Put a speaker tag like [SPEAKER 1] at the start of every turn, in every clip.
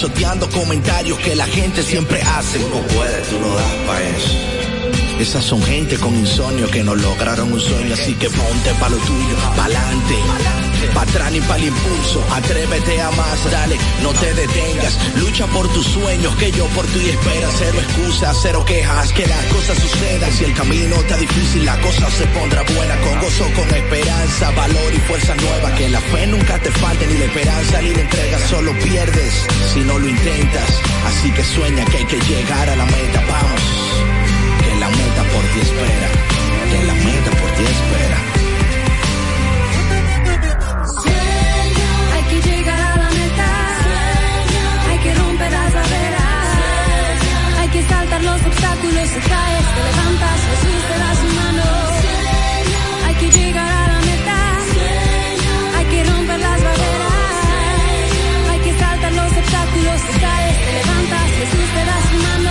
[SPEAKER 1] pisoteando comentarios que la gente siempre hace.
[SPEAKER 2] Tú no puedes, tú no das pa' eso.
[SPEAKER 1] Esas son gente con insomnio que no lograron un sueño, así que ponte pa' lo tuyo, pa'lante. Pa' atrás ni pa' el impulso, atrévete a más, dale, no te detengas. Lucha por tus sueños, que yo por ti espera. Cero excusas, cero quejas, que las cosas sucedan. Si el camino está difícil, la cosa se pondrá buena. Con gozo, con esperanza, valor y fuerza nueva. Que la fe nunca te falte, ni la esperanza ni la entrega. Solo pierdes si no lo intentas. Así que sueña que hay que llegar a la meta, vamos. Que la meta por ti espera. Que la meta por ti espera.
[SPEAKER 3] Saltar los obstáculos. Si caes, te levantas. Jesús te da su mano. Hay que llegar a la meta. Hay que romper las barreras. Hay que saltar los obstáculos. Si caes, te levantas. Jesús te da su mano.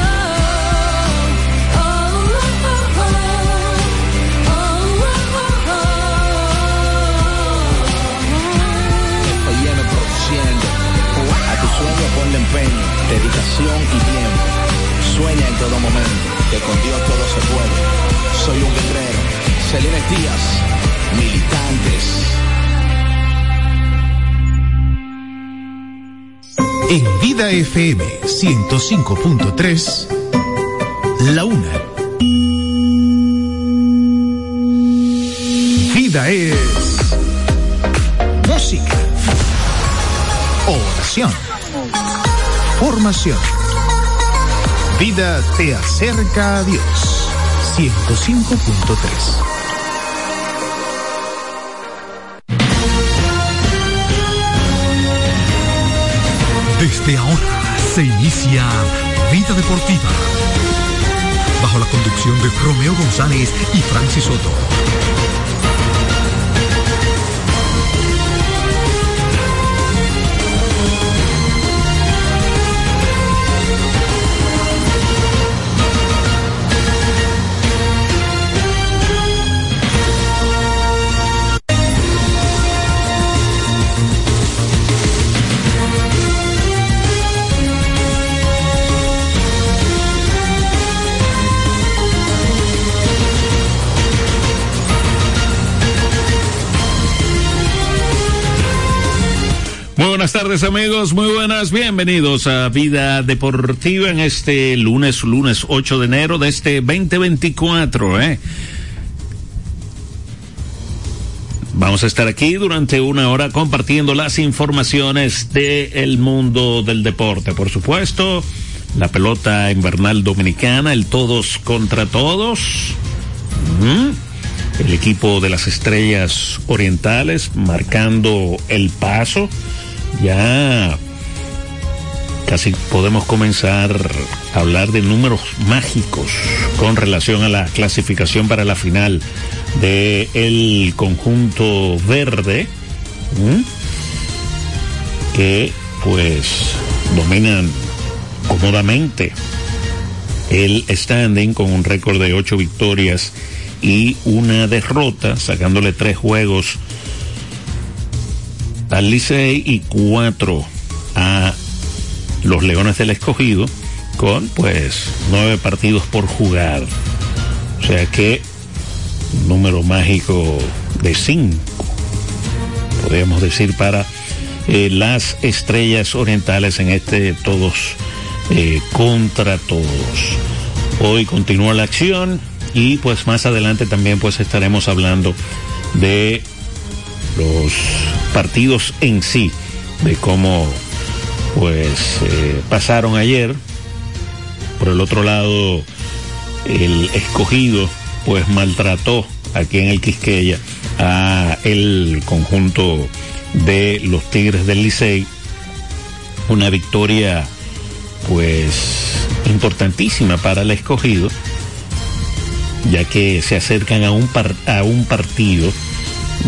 [SPEAKER 1] Sueño ponle empeño, dedicación y tiempo. Sueña en todo momento, que con Dios todo se puede. Soy un guerrero. Celines Díaz, militantes.
[SPEAKER 4] En Vida FM 105.3, la una. Vida es música, oración, formación. Vida te acerca a Dios 105.3.
[SPEAKER 5] Desde ahora se inicia Vida Deportiva. Bajo la conducción de Romeo González y Francis Soto.
[SPEAKER 6] Muy buenas tardes amigos, muy buenas, bienvenidos a Vida Deportiva en este lunes, lunes 8 de enero de este 2024, ¿eh? Vamos a estar aquí durante una hora compartiendo las informaciones del mundo del deporte, por supuesto, la pelota invernal dominicana, el todos contra todos. El equipo de las estrellas orientales marcando el paso. Ya. Casi podemos comenzar a hablar de números mágicos con relación a la clasificación para la final de el conjunto verde que pues dominan cómodamente el standing con un récord de ocho victorias y una derrota, sacándole tres juegos al y cuatro a los Leones del Escogido, con pues nueve partidos por jugar. O sea que número mágico de cinco, podríamos decir, para eh, las estrellas orientales en este todos eh, contra todos. Hoy continúa la acción y pues más adelante también pues estaremos hablando de los partidos en sí, de cómo pues eh, pasaron ayer. Por el otro lado, el escogido pues maltrató aquí en el Quisqueya a el conjunto de los Tigres del Licey. Una victoria pues importantísima para el escogido ya que se acercan a un, par, a un partido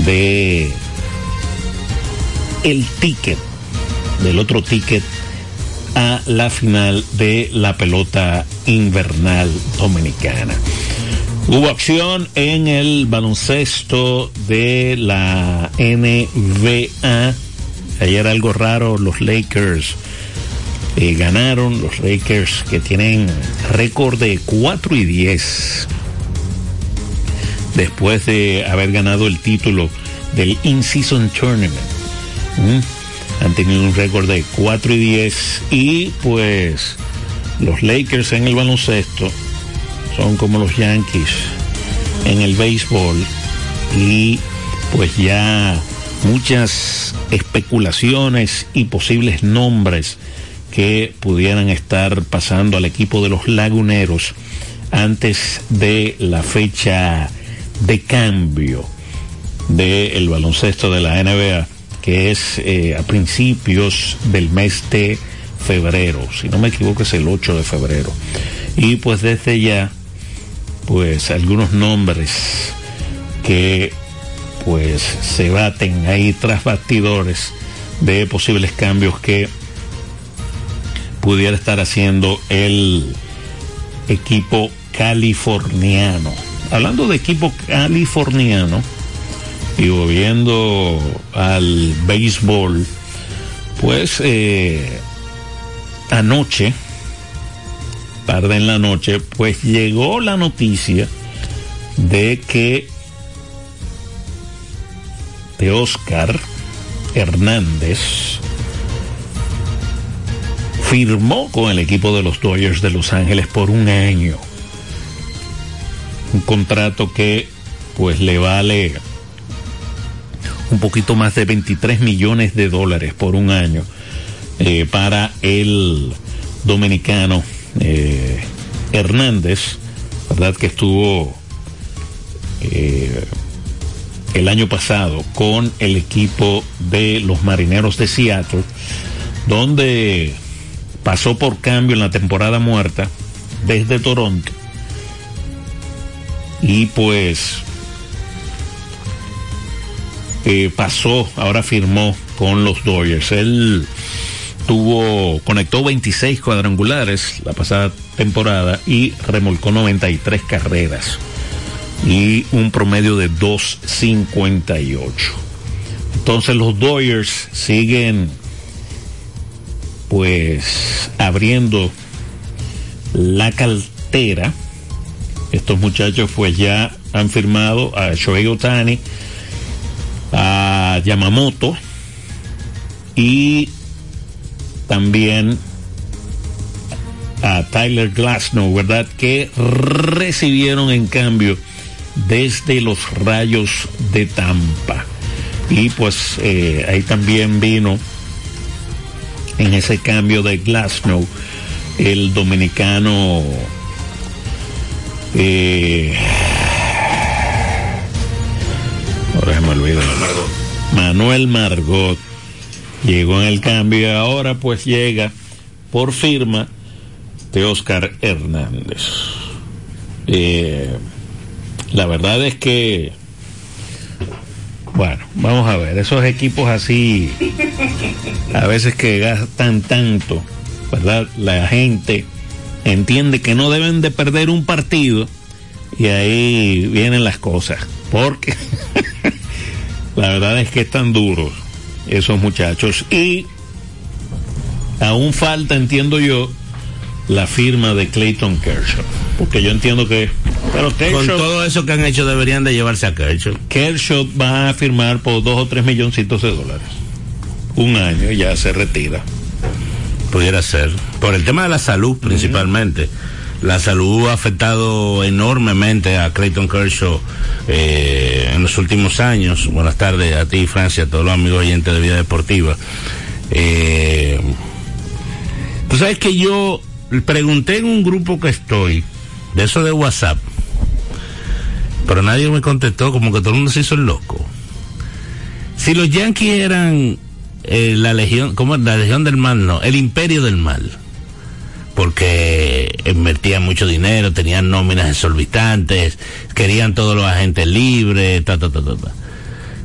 [SPEAKER 6] de el ticket, del otro ticket a la final de la pelota invernal dominicana. Hubo acción en el baloncesto de la NBA. Ayer algo raro, los Lakers eh, ganaron los Lakers que tienen récord de 4 y 10 después de haber ganado el título del In-Season Tournament. Han tenido un récord de 4 y 10 y pues los Lakers en el baloncesto son como los Yankees en el béisbol y pues ya muchas especulaciones y posibles nombres que pudieran estar pasando al equipo de los laguneros antes de la fecha de cambio del baloncesto de la NBA, que es eh, a principios del mes de febrero, si no me equivoco es el 8 de febrero. Y pues desde ya, pues algunos nombres que pues se baten ahí tras bastidores de posibles cambios que pudiera estar haciendo el equipo californiano. Hablando de equipo californiano y volviendo al béisbol, pues eh, anoche, tarde en la noche, pues llegó la noticia de que de Oscar Hernández firmó con el equipo de los Dodgers de Los Ángeles por un año. Un contrato que pues le vale un poquito más de 23 millones de dólares por un año eh, para el dominicano eh, Hernández, ¿verdad? Que estuvo eh, el año pasado con el equipo de los Marineros de Seattle, donde pasó por cambio en la temporada muerta desde Toronto y pues eh, pasó, ahora firmó con los Dodgers. Él tuvo, conectó 26 cuadrangulares la pasada temporada y remolcó 93 carreras y un promedio de 2.58. Entonces los Dodgers siguen pues abriendo la cartera. Estos muchachos pues ya han firmado a Shohei Otani, a Yamamoto y también a Tyler Glasnow, ¿verdad? Que recibieron en cambio desde los rayos de Tampa. Y pues eh, ahí también vino en ese cambio de Glasnow el dominicano eh, ahora se me olvida. Manuel Margot. Llegó en el cambio y ahora pues llega por firma de Oscar Hernández. Eh, la verdad es que bueno, vamos a ver, esos equipos así, a veces que gastan tanto, ¿verdad? La gente entiende que no deben de perder un partido y ahí vienen las cosas, porque la verdad es que están duros esos muchachos y aún falta, entiendo yo, la firma de Clayton Kershaw. Porque yo entiendo que.
[SPEAKER 7] Pero Kershaw, Con todo eso que han hecho, deberían de llevarse a Kershaw.
[SPEAKER 6] Kershaw va a firmar por dos o tres milloncitos de dólares. Un año y ya se retira.
[SPEAKER 7] Pudiera ser. Por el tema de la salud, principalmente. La salud ha afectado enormemente a Clayton Kershaw eh, en los últimos años. Buenas tardes a ti, Francia, a todos los amigos oyentes de Vida Deportiva. Eh, Tú sabes que yo pregunté en un grupo que estoy, de eso de WhatsApp, pero nadie me contestó, como que todo el mundo se hizo el loco. Si los Yankees eran eh, la legión, ¿cómo La legión del mal, no, el imperio del mal. Porque invertían mucho dinero, tenían nóminas exorbitantes, querían todos los agentes libres, ta, ta, ta, ta. ta.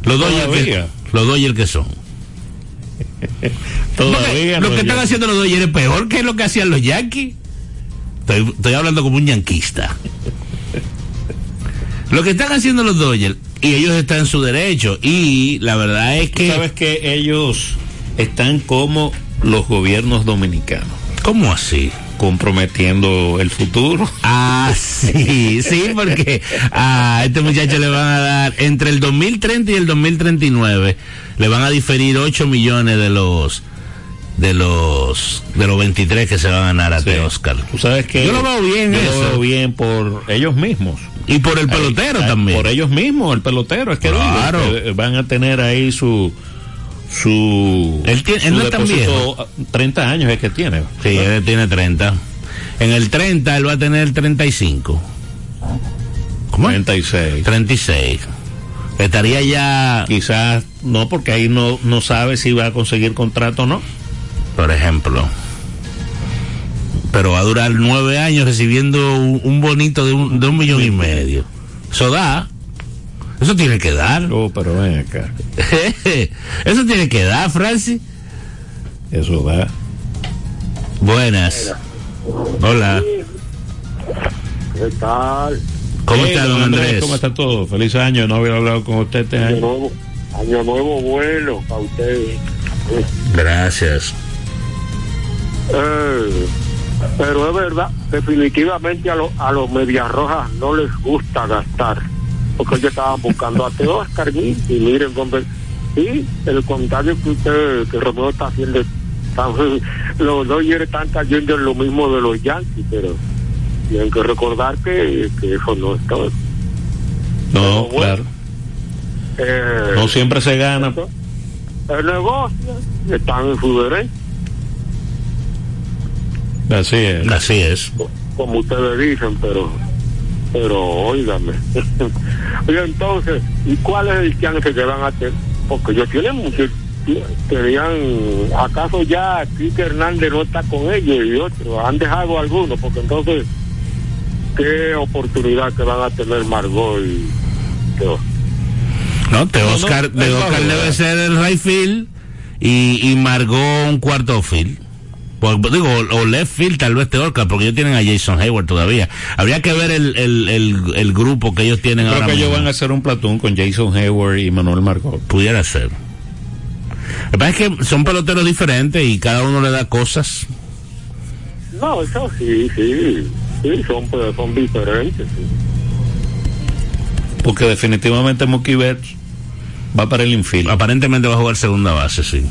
[SPEAKER 7] Los Dodgers que, los Dodgers que son.
[SPEAKER 6] Todavía
[SPEAKER 7] lo que están haciendo los Dodgers es peor que lo que hacían los Yankees. Estoy, estoy hablando como un yanquista. lo que están haciendo los Dodgers, y ellos están en su derecho, y la verdad es que...
[SPEAKER 6] sabes que ellos están como los gobiernos dominicanos,
[SPEAKER 7] ¿Cómo así?
[SPEAKER 6] comprometiendo el futuro.
[SPEAKER 7] Ah, sí, sí, porque a este muchacho le van a dar entre el 2030 y el 2039 le van a diferir 8 millones de los de los de los 23 que se van a ganar a
[SPEAKER 6] Sí.
[SPEAKER 7] este Oscar.
[SPEAKER 6] Tú sabes que
[SPEAKER 7] Yo lo veo bien
[SPEAKER 6] yo lo
[SPEAKER 7] eso.
[SPEAKER 6] veo bien por ellos mismos.
[SPEAKER 7] Y por el pelotero
[SPEAKER 6] Ahí-
[SPEAKER 7] también.
[SPEAKER 6] Por ellos mismos, el pelotero. Es que
[SPEAKER 7] Claro.
[SPEAKER 6] digo, que van a tener ahí su. Su.
[SPEAKER 7] Él tiene-
[SPEAKER 6] su
[SPEAKER 7] él no es tan
[SPEAKER 6] depósito, 30 años es que tiene.
[SPEAKER 7] Sí, él tiene 30. En el 30 él va a tener 35. ¿Cómo? es?
[SPEAKER 6] 36.
[SPEAKER 7] 36. Estaría ya,
[SPEAKER 6] Quizás no, porque ahí no, no sabe si va a conseguir contrato o no.
[SPEAKER 7] Por ejemplo. Pero va a durar nueve años recibiendo un, un bonito de un, de un millón y medio. Eso da. Eso tiene que dar.
[SPEAKER 6] Oh, pero ven acá.
[SPEAKER 7] Eso tiene que dar, Francis.
[SPEAKER 6] Eso da.
[SPEAKER 7] Buenas. Hola.
[SPEAKER 8] ¿Qué tal?
[SPEAKER 7] ¿Cómo
[SPEAKER 6] Hey,
[SPEAKER 7] está, don Andrés?
[SPEAKER 6] ¿Cómo está todo? Feliz año. No había hablado con usted este
[SPEAKER 8] Año
[SPEAKER 6] año.
[SPEAKER 8] nuevo, año nuevo bueno para ustedes.
[SPEAKER 7] Gracias.
[SPEAKER 8] Eh, pero es verdad, definitivamente a, los a los medias rojas no les gusta gastar. Porque ellos estaban buscando a Teo Oscar y y miren dónde. Sí, el comentario que usted, que Romeo está haciendo, están- los Dodgers están cayendo en lo mismo de los Yankees, pero tienen que recordar que, que eso no es todo.
[SPEAKER 6] No,
[SPEAKER 8] bueno.
[SPEAKER 6] claro.
[SPEAKER 8] Eh,
[SPEAKER 6] No siempre se gana.
[SPEAKER 8] el negocio están en su derecho,
[SPEAKER 6] Así es.
[SPEAKER 7] Así es.
[SPEAKER 8] como ustedes dicen, pero pero óigame. y entonces, ¿y cuál es el chance que van a tener? Porque ellos tienen mucho, tenían, ¿acaso ya Kike Hernández no está con ellos y otros? ¿Han dejado algunos? Porque entonces, ¿qué oportunidad que van a tener Margot y Teo?
[SPEAKER 7] No,
[SPEAKER 6] no,
[SPEAKER 7] Oscar, Oscar debe ser el right field y, y Margot un cuarto field. Pues, digo, o, o left field tal vez de Oscar, porque ellos tienen a Jason Hayward todavía. Habría que ver el, el, el, el grupo que ellos tienen
[SPEAKER 6] Creo
[SPEAKER 7] ahora
[SPEAKER 6] que ellos van a hacer un platón con Jason Hayward y Manuel Margot.
[SPEAKER 7] Pudiera ser. Lo que pasa es que son peloteros diferentes y cada uno le da cosas.
[SPEAKER 8] No, eso sí, sí, sí, son, pues, son diferentes. sí.
[SPEAKER 6] Porque definitivamente Mookie Betts va para el infield.
[SPEAKER 7] Aparentemente va a jugar segunda base, sí.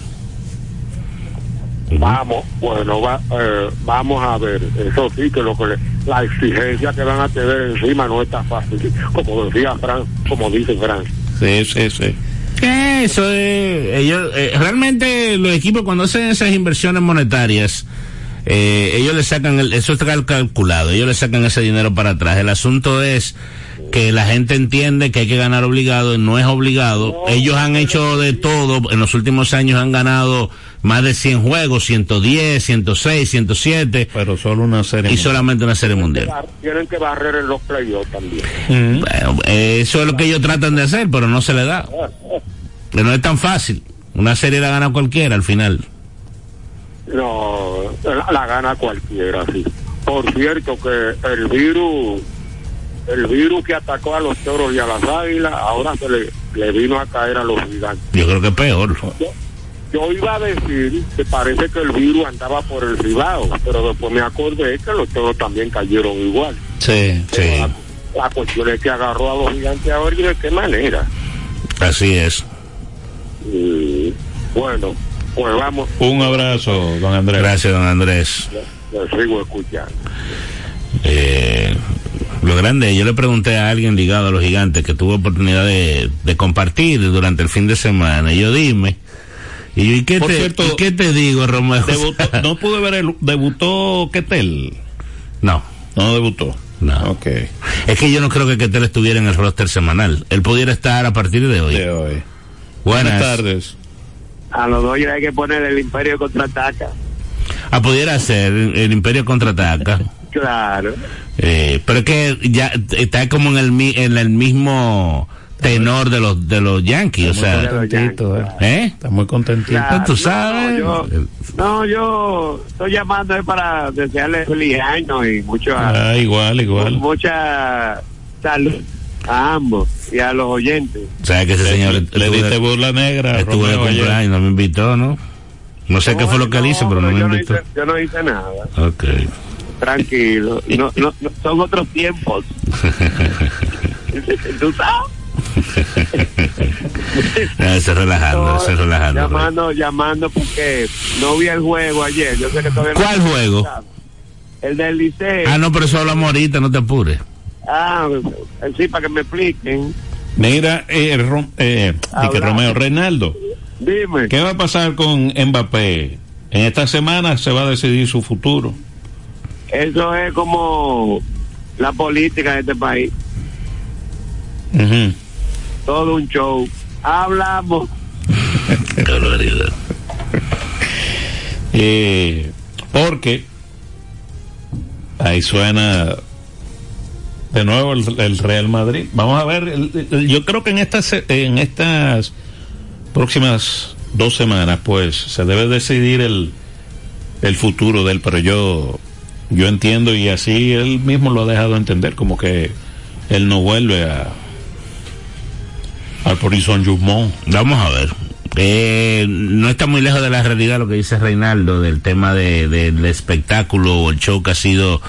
[SPEAKER 8] Vamos, bueno, va, eh, vamos a ver, eso sí, que lo que le- la exigencia que van a tener encima no está fácil, como decía Fran, como dice Fran.
[SPEAKER 6] Sí, sí, sí.
[SPEAKER 7] Eso es, ellos, eh, realmente los equipos cuando hacen esas inversiones monetarias, eh, ellos le sacan, el, eso está cal- calculado, ellos le sacan ese dinero para atrás. El asunto es que la gente entiende que hay que ganar obligado, no es obligado. Ellos han hecho de todo, en los últimos años han ganado más de 100 juegos, 110, 106, 107
[SPEAKER 6] Pero solo una serie.
[SPEAKER 7] y solamente una serie mundial.
[SPEAKER 8] Tienen que barrer en los playoffs también.
[SPEAKER 6] Mm.
[SPEAKER 7] Bueno, eso es lo que ellos tratan de hacer, pero no se le da. Que no es tan fácil. Una serie la gana cualquiera al final.
[SPEAKER 8] No, la, la gana cualquiera, sí. Por cierto que el virus, el virus que atacó a los toros y a las águilas, ahora se le, le vino a caer a los gigantes.
[SPEAKER 7] Yo creo que es peor.
[SPEAKER 8] Yo, yo iba a decir que parece que el virus andaba por el ribado, pero después me acordé que los toros también cayeron igual.
[SPEAKER 6] Sí.
[SPEAKER 7] Sí,
[SPEAKER 8] La, la cuestión es que agarró a los gigantes ahora y de qué manera.
[SPEAKER 7] así es.
[SPEAKER 8] Y, bueno, pues vamos,
[SPEAKER 6] Un abrazo, don Andrés.
[SPEAKER 7] Gracias, don Andrés.
[SPEAKER 8] les sigo escuchando.
[SPEAKER 7] Eh, lo grande, yo le pregunté a alguien ligado a los gigantes que tuvo oportunidad de, de compartir durante el fin de semana. Y yo dime. Y yo, ¿y qué,
[SPEAKER 6] Por
[SPEAKER 7] te,
[SPEAKER 6] cierto,
[SPEAKER 7] ¿y qué te digo, Romeo?
[SPEAKER 6] Debutó- no pude ver el. ¿Debutó Ketel?
[SPEAKER 7] no,
[SPEAKER 6] No debutó.
[SPEAKER 7] no.
[SPEAKER 6] Ok.
[SPEAKER 7] Es que yo no creo que Ketel estuviera en el roster semanal. Él pudiera estar a partir de hoy.
[SPEAKER 6] De hoy.
[SPEAKER 7] Buenas,
[SPEAKER 6] Buenas tardes.
[SPEAKER 8] A los dos hay que poner el imperio contraataca.
[SPEAKER 7] Ah, pudiera ser el Imperio contraataca.
[SPEAKER 8] Claro.
[SPEAKER 7] Eh, pero es que ya está como en el, mi- en el mismo tenor de los de los Yankees, o sea,
[SPEAKER 6] Contentito, eh.
[SPEAKER 7] ¿eh?
[SPEAKER 6] Está muy contentito.
[SPEAKER 8] Claro.
[SPEAKER 7] Tú sabes.
[SPEAKER 8] No, yo- No, yo estoy llamando es para desearle feliz año y mucha,
[SPEAKER 6] Ah, igual, igual.
[SPEAKER 8] mucha salud a ambos y a los oyentes.
[SPEAKER 7] O sea, que ese señor
[SPEAKER 6] Le, le diste burla negra.
[SPEAKER 7] estuvo de cumpleaños, no me invitó, ¿no? No sé qué fue lo que él hizo, pero no me
[SPEAKER 9] yo, no
[SPEAKER 7] invitó.
[SPEAKER 9] hice, yo no hice nada.
[SPEAKER 7] Ok.
[SPEAKER 9] Tranquilo. No, no, no, son otros tiempos. ¿Tú sabes?
[SPEAKER 7] No, estoy relajando, estoy relajando.
[SPEAKER 9] Llamando, llamando porque no vi el juego ayer. Yo sé que todavía no-
[SPEAKER 7] ¿Cuál juego?
[SPEAKER 9] El del liceo.
[SPEAKER 7] Ah, no, pero eso hablamos ahorita, no te apures.
[SPEAKER 9] Ah, sí, para que me expliquen.
[SPEAKER 6] Mira, eh, Rom- eh, que. Romeo Reinaldo,
[SPEAKER 9] Dime.
[SPEAKER 6] ¿qué va a pasar con Mbappé? En esta semana se va a decidir su futuro.
[SPEAKER 9] Eso es como la política de este país. Todo un show. Hablamos.
[SPEAKER 6] Eh, porque ahí suena de nuevo el, el Real Madrid. Vamos a ver, el- el- yo creo que en estas en estas próximas dos semanas, pues se debe decidir el el futuro de él, pero yo yo entiendo y así él mismo lo ha dejado entender, como que él no vuelve a al Paris Saint-Germain.
[SPEAKER 7] Vamos a ver. Eh, no está muy lejos de la realidad lo que dice Reinaldo del tema de, del espectáculo o el show que ha sido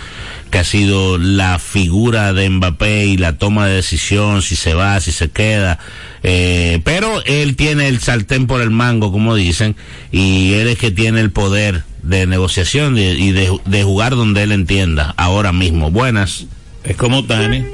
[SPEAKER 7] que ha sido la figura de Mbappé y la toma de decisión si se va, si se queda. Eh, pero él tiene el sartén por el mango, como dicen, y él es que tiene el poder de negociación y de, jugar donde él entienda, ahora mismo. Buenas.
[SPEAKER 6] Es como Tani.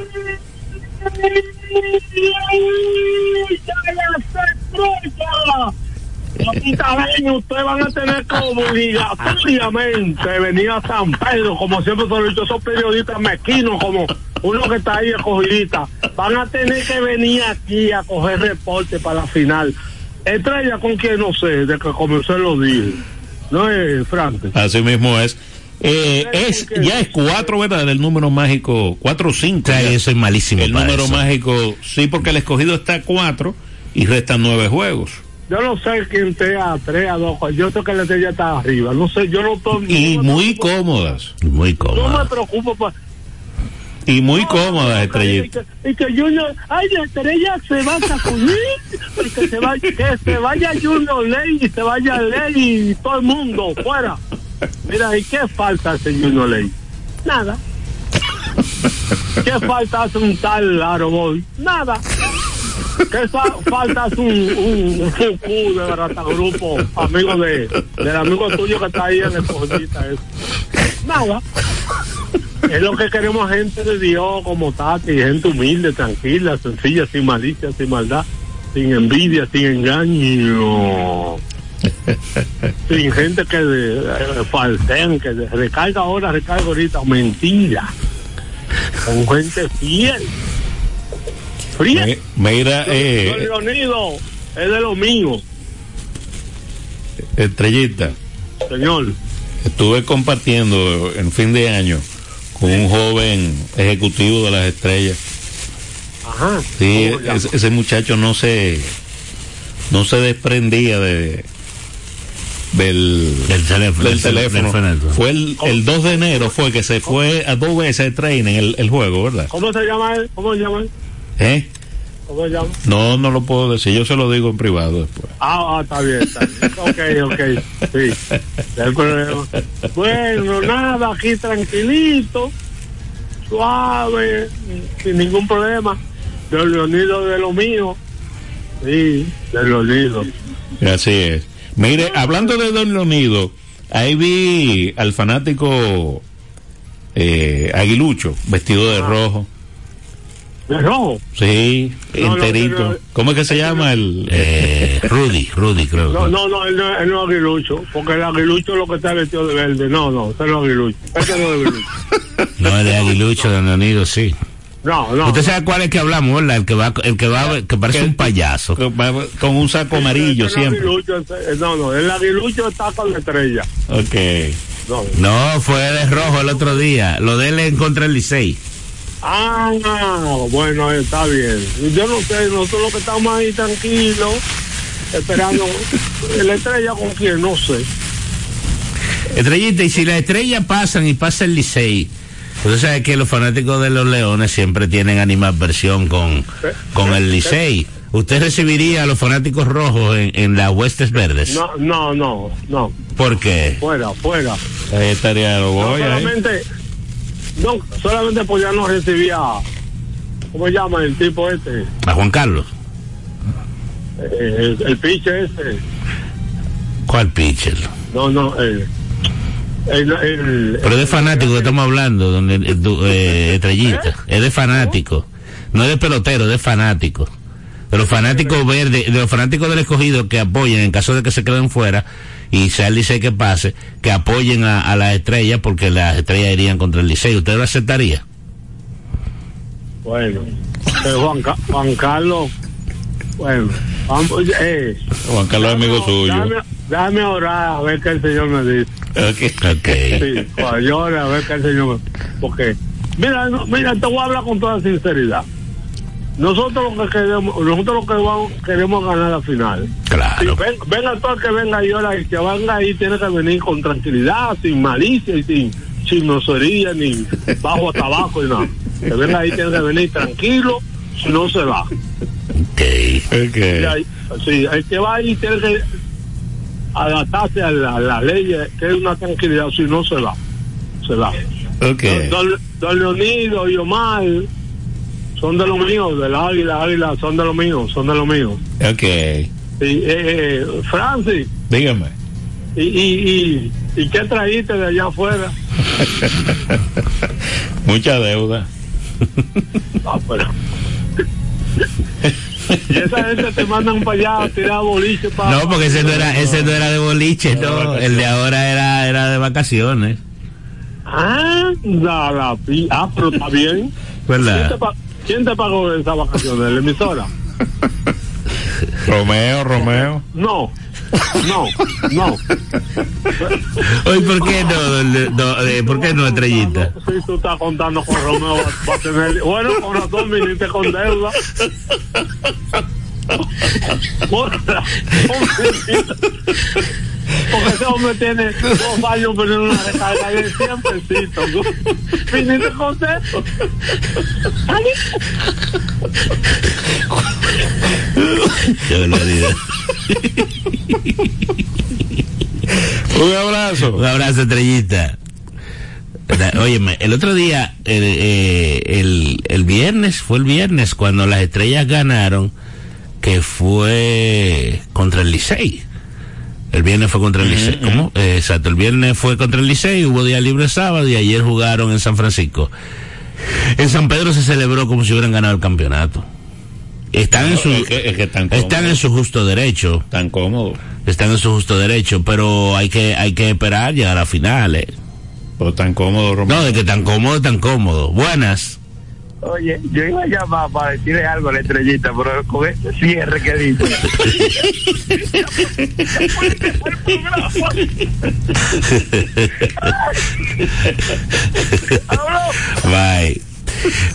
[SPEAKER 9] Ustedes van a tener que obligatoriamente venir a San Pedro, como siempre he dicho, esos periodistas mezquinos como uno que está ahí escogidita. Van a tener que venir aquí a coger reporte para la final. Estrella con quien no sé, de que comenzó lo dije. No es Frank.
[SPEAKER 6] Así mismo es. Eh, es ya es cuatro, ¿verdad? El número mágico, cuatro o cinco.
[SPEAKER 7] O sea, yo soy malísimo
[SPEAKER 6] El
[SPEAKER 7] para
[SPEAKER 6] número
[SPEAKER 7] eso.
[SPEAKER 6] mágico, sí, porque el escogido está a cuatro y restan nueve juegos.
[SPEAKER 9] Yo no sé quién esté a tres, a dos. Yo sé que la estrella está arriba. No sé, yo no estoy.
[SPEAKER 6] Y
[SPEAKER 9] no me
[SPEAKER 6] muy cómodas.
[SPEAKER 7] Muy
[SPEAKER 9] No
[SPEAKER 7] cómodo.
[SPEAKER 9] me preocupo.
[SPEAKER 6] Y muy
[SPEAKER 9] no,
[SPEAKER 6] estrellita.
[SPEAKER 9] Y que, Junior, ay, la estrella se va a sacudir, y que se, vaya, que se vaya Junior Ley y se vaya Ley y todo el mundo fuera. Mira, ¿y qué falta ese Junior Ley? Nada. ¿Qué falta hace un tal Laro Boy? Nada. ¿Qué fa- falta hace un, un, de Barata Grupo, amigo de, del amigo tuyo que está ahí en el cojita ese? Nada. Es lo que queremos gente de Dios como Tati, gente humilde, tranquila, sencilla, sin malicia, sin maldad, sin envidia, sin engaño. sin gente que eh, falsean, que recarga ahora, recarga ahorita, mentira. Con gente fiel. Fría.
[SPEAKER 6] Mi- Mira,
[SPEAKER 9] Don
[SPEAKER 6] eh,
[SPEAKER 9] Leonido es de lo mío,
[SPEAKER 6] estrellita,
[SPEAKER 9] señor.
[SPEAKER 6] estuve compartiendo en fin de año un joven ejecutivo de las estrellas.
[SPEAKER 9] Ajá.
[SPEAKER 6] Sí,
[SPEAKER 9] ¿Cómo se llama?
[SPEAKER 6] ese, ese muchacho no se no se desprendía de del
[SPEAKER 7] Del teléfono.
[SPEAKER 6] del teléfono.
[SPEAKER 7] teléfono.
[SPEAKER 6] Fue el, el 2 de enero fue que se fue a dos veces de training el, el juego, ¿verdad?
[SPEAKER 9] ¿Cómo se llama él? ¿Cómo se llama él?
[SPEAKER 6] ¿Eh? No, no lo puedo decir, yo se lo digo en privado después.
[SPEAKER 9] Ah, ah, está bien, está bien. Ok, ok. Sí. Bueno, nada, aquí tranquilito, suave, sin ningún problema. De Leonido de lo mío. Sí, de Leonido.
[SPEAKER 6] Así es. Mire, hablando de Don Leonido, ahí vi al fanático eh, Aguilucho, vestido de rojo.
[SPEAKER 9] ¿De rojo?
[SPEAKER 6] Sí,
[SPEAKER 9] No,
[SPEAKER 6] enterito.
[SPEAKER 9] no, no.
[SPEAKER 6] ¿Cómo es que se llama el...?
[SPEAKER 7] Eh, Rudy, Rudy creo.
[SPEAKER 9] No, no, no, él no, él no es aguilucho, porque el aguilucho es lo que está vestido de verde. No, no, ese no es aguilucho. Ese no es aguilucho.
[SPEAKER 7] No, el de Aguilucho de Leonido, sí.
[SPEAKER 9] No, no.
[SPEAKER 7] Usted sabe cuál es que hablamos, ¿verdad? El que va, el que va, que parece un payaso.
[SPEAKER 6] Con un saco amarillo
[SPEAKER 9] Ese no es
[SPEAKER 6] siempre.
[SPEAKER 9] aguilucho, ese- no, no, el aguilucho está con la estrella.
[SPEAKER 6] Ok.
[SPEAKER 9] No.
[SPEAKER 7] No, fue de rojo el otro día. Lo de él en contra del Licey.
[SPEAKER 9] Ah, bueno, está bien. Yo no sé, nosotros los que estamos ahí tranquilos, esperando la estrella con quién, no sé.
[SPEAKER 7] Estrellita, y si las estrellas pasan y pasa el Licey, usted sabe que los fanáticos de los Leones siempre tienen animadversión con, con el Licey. ¿Usted recibiría a los fanáticos rojos en, en las huestes verdes?
[SPEAKER 9] No, no, no, no.
[SPEAKER 7] ¿Por qué?
[SPEAKER 9] Fuera, fuera.
[SPEAKER 6] Ahí estaría lo
[SPEAKER 9] No,
[SPEAKER 6] voy
[SPEAKER 9] solamente, no, solamente pues ya no recibía, ¿cómo se llama el tipo este?
[SPEAKER 7] A Juan Carlos.
[SPEAKER 9] Eh, el, el piche ese.
[SPEAKER 7] ¿Cuál pitcher?
[SPEAKER 9] No, no, el, el, el-
[SPEAKER 7] Pero es de fanático que estamos hablando, donde eh, eh, estrellita. Es de fanático. No es de pelotero, es de fanático. De los fanáticos verdes, de los fanáticos del escogido que apoyen en caso de que se queden fuera y sea el Licey que pase, que apoyen a, a las estrellas porque las estrellas irían contra el Licey. ¿Usted lo aceptaría?
[SPEAKER 9] Bueno, eh, Juan, Ca- Juan Carlos, bueno, vamos, eh,
[SPEAKER 6] Juan Carlos es amigo suyo.
[SPEAKER 9] Déjame, déjame orar a ver qué el Señor me dice.
[SPEAKER 6] Ok.
[SPEAKER 7] Ok.
[SPEAKER 9] Sí, yo orar a ver qué el Señor me Porque, mira, no, mira, te voy a hablar con toda sinceridad. Nosotros lo que queremos, nosotros lo que vamos, queremos ganar la final.
[SPEAKER 7] Claro.
[SPEAKER 9] ven, venga todo el que venga ahí ahora y que venga ahí tiene que venir con tranquilidad, sin malicia y sin chismosería ni bajo a tabaco y nada. Que venga ahí tiene que venir tranquilo, si no se va.
[SPEAKER 7] Ok.
[SPEAKER 6] Ok.
[SPEAKER 9] Y ahí- sí, el que va ahí tiene que adaptarse a la, a la ley, que es una tranquilidad, si no se va. Se va.
[SPEAKER 6] Ok.
[SPEAKER 9] Don, don Leonido y Omar son de los míos, del águila, águila, son de los míos, son de los míos.
[SPEAKER 6] Ok.
[SPEAKER 9] Sí, eh, eh, Francis,
[SPEAKER 6] Dígame.
[SPEAKER 9] ¿y, y, y, y qué traíste de allá afuera?
[SPEAKER 6] Mucha deuda.
[SPEAKER 9] Ah, pero- y esa gente te mandan para allá a tirar boliche para...
[SPEAKER 7] No, porque ese no era, ese no era de boliche, no. El de ahora era, era de vacaciones.
[SPEAKER 9] Ah, la, pi- ah, pero está bien. ¿Quién te,
[SPEAKER 7] ¿Verdad?
[SPEAKER 9] Quién te pagó esas vacaciones? ¿La emisora?
[SPEAKER 6] Romeo, Romeo.
[SPEAKER 9] No, no, no.
[SPEAKER 7] Oye, ¿por qué no, eh, ¿por qué no, estrellita?
[SPEAKER 9] Si tú estás contando con Romeo, va, va a tener. Bueno, con razón viniste con deuda. Porque ese hombre tiene dos años poniendo una recarga de 100 pesitos. Viniste con eso.
[SPEAKER 7] Qué barbaridad.
[SPEAKER 6] Un abrazo.
[SPEAKER 7] Un abrazo, estrellita. Óyeme, el otro día, el, eh, el, el viernes, fue el viernes cuando las estrellas ganaron, que fue contra el Licey. El viernes fue contra el Licey. ¿Cómo? Eh, exacto, el viernes fue contra el Licey, hubo día libre sábado y ayer jugaron en San Francisco. En San Pedro se celebró como si hubieran ganado el campeonato. Están en su,
[SPEAKER 6] Es que, es que tan
[SPEAKER 7] están en su justo derecho
[SPEAKER 6] Tan cómodo.
[SPEAKER 7] están en su justo derecho, pero hay que hay que esperar llegar a finales.
[SPEAKER 6] Pero tan cómodo.
[SPEAKER 7] No, de que tan cómodo, tan cómodo. Buenas.
[SPEAKER 10] Oye, yo iba a llamar para decirle algo a la estrellita, pero con este cierre que dice.
[SPEAKER 7] Bye.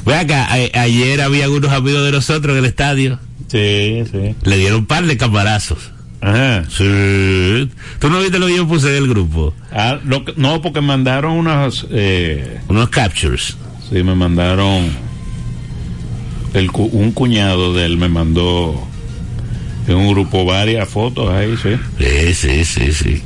[SPEAKER 7] Ve acá, ayer había algunos amigos de nosotros en el estadio.
[SPEAKER 6] Sí, sí.
[SPEAKER 7] Le dieron un par de camarazos.
[SPEAKER 6] Ajá.
[SPEAKER 7] Sí. ¿Tú no viste lo que yo puse en el grupo?
[SPEAKER 6] Ah, lo que- no, porque mandaron unas. Eh,
[SPEAKER 7] Unos captures.
[SPEAKER 6] sí, me mandaron. El, un cuñado de él me mandó en un grupo varias fotos ahí, sí.
[SPEAKER 7] Sí, sí, sí, sí.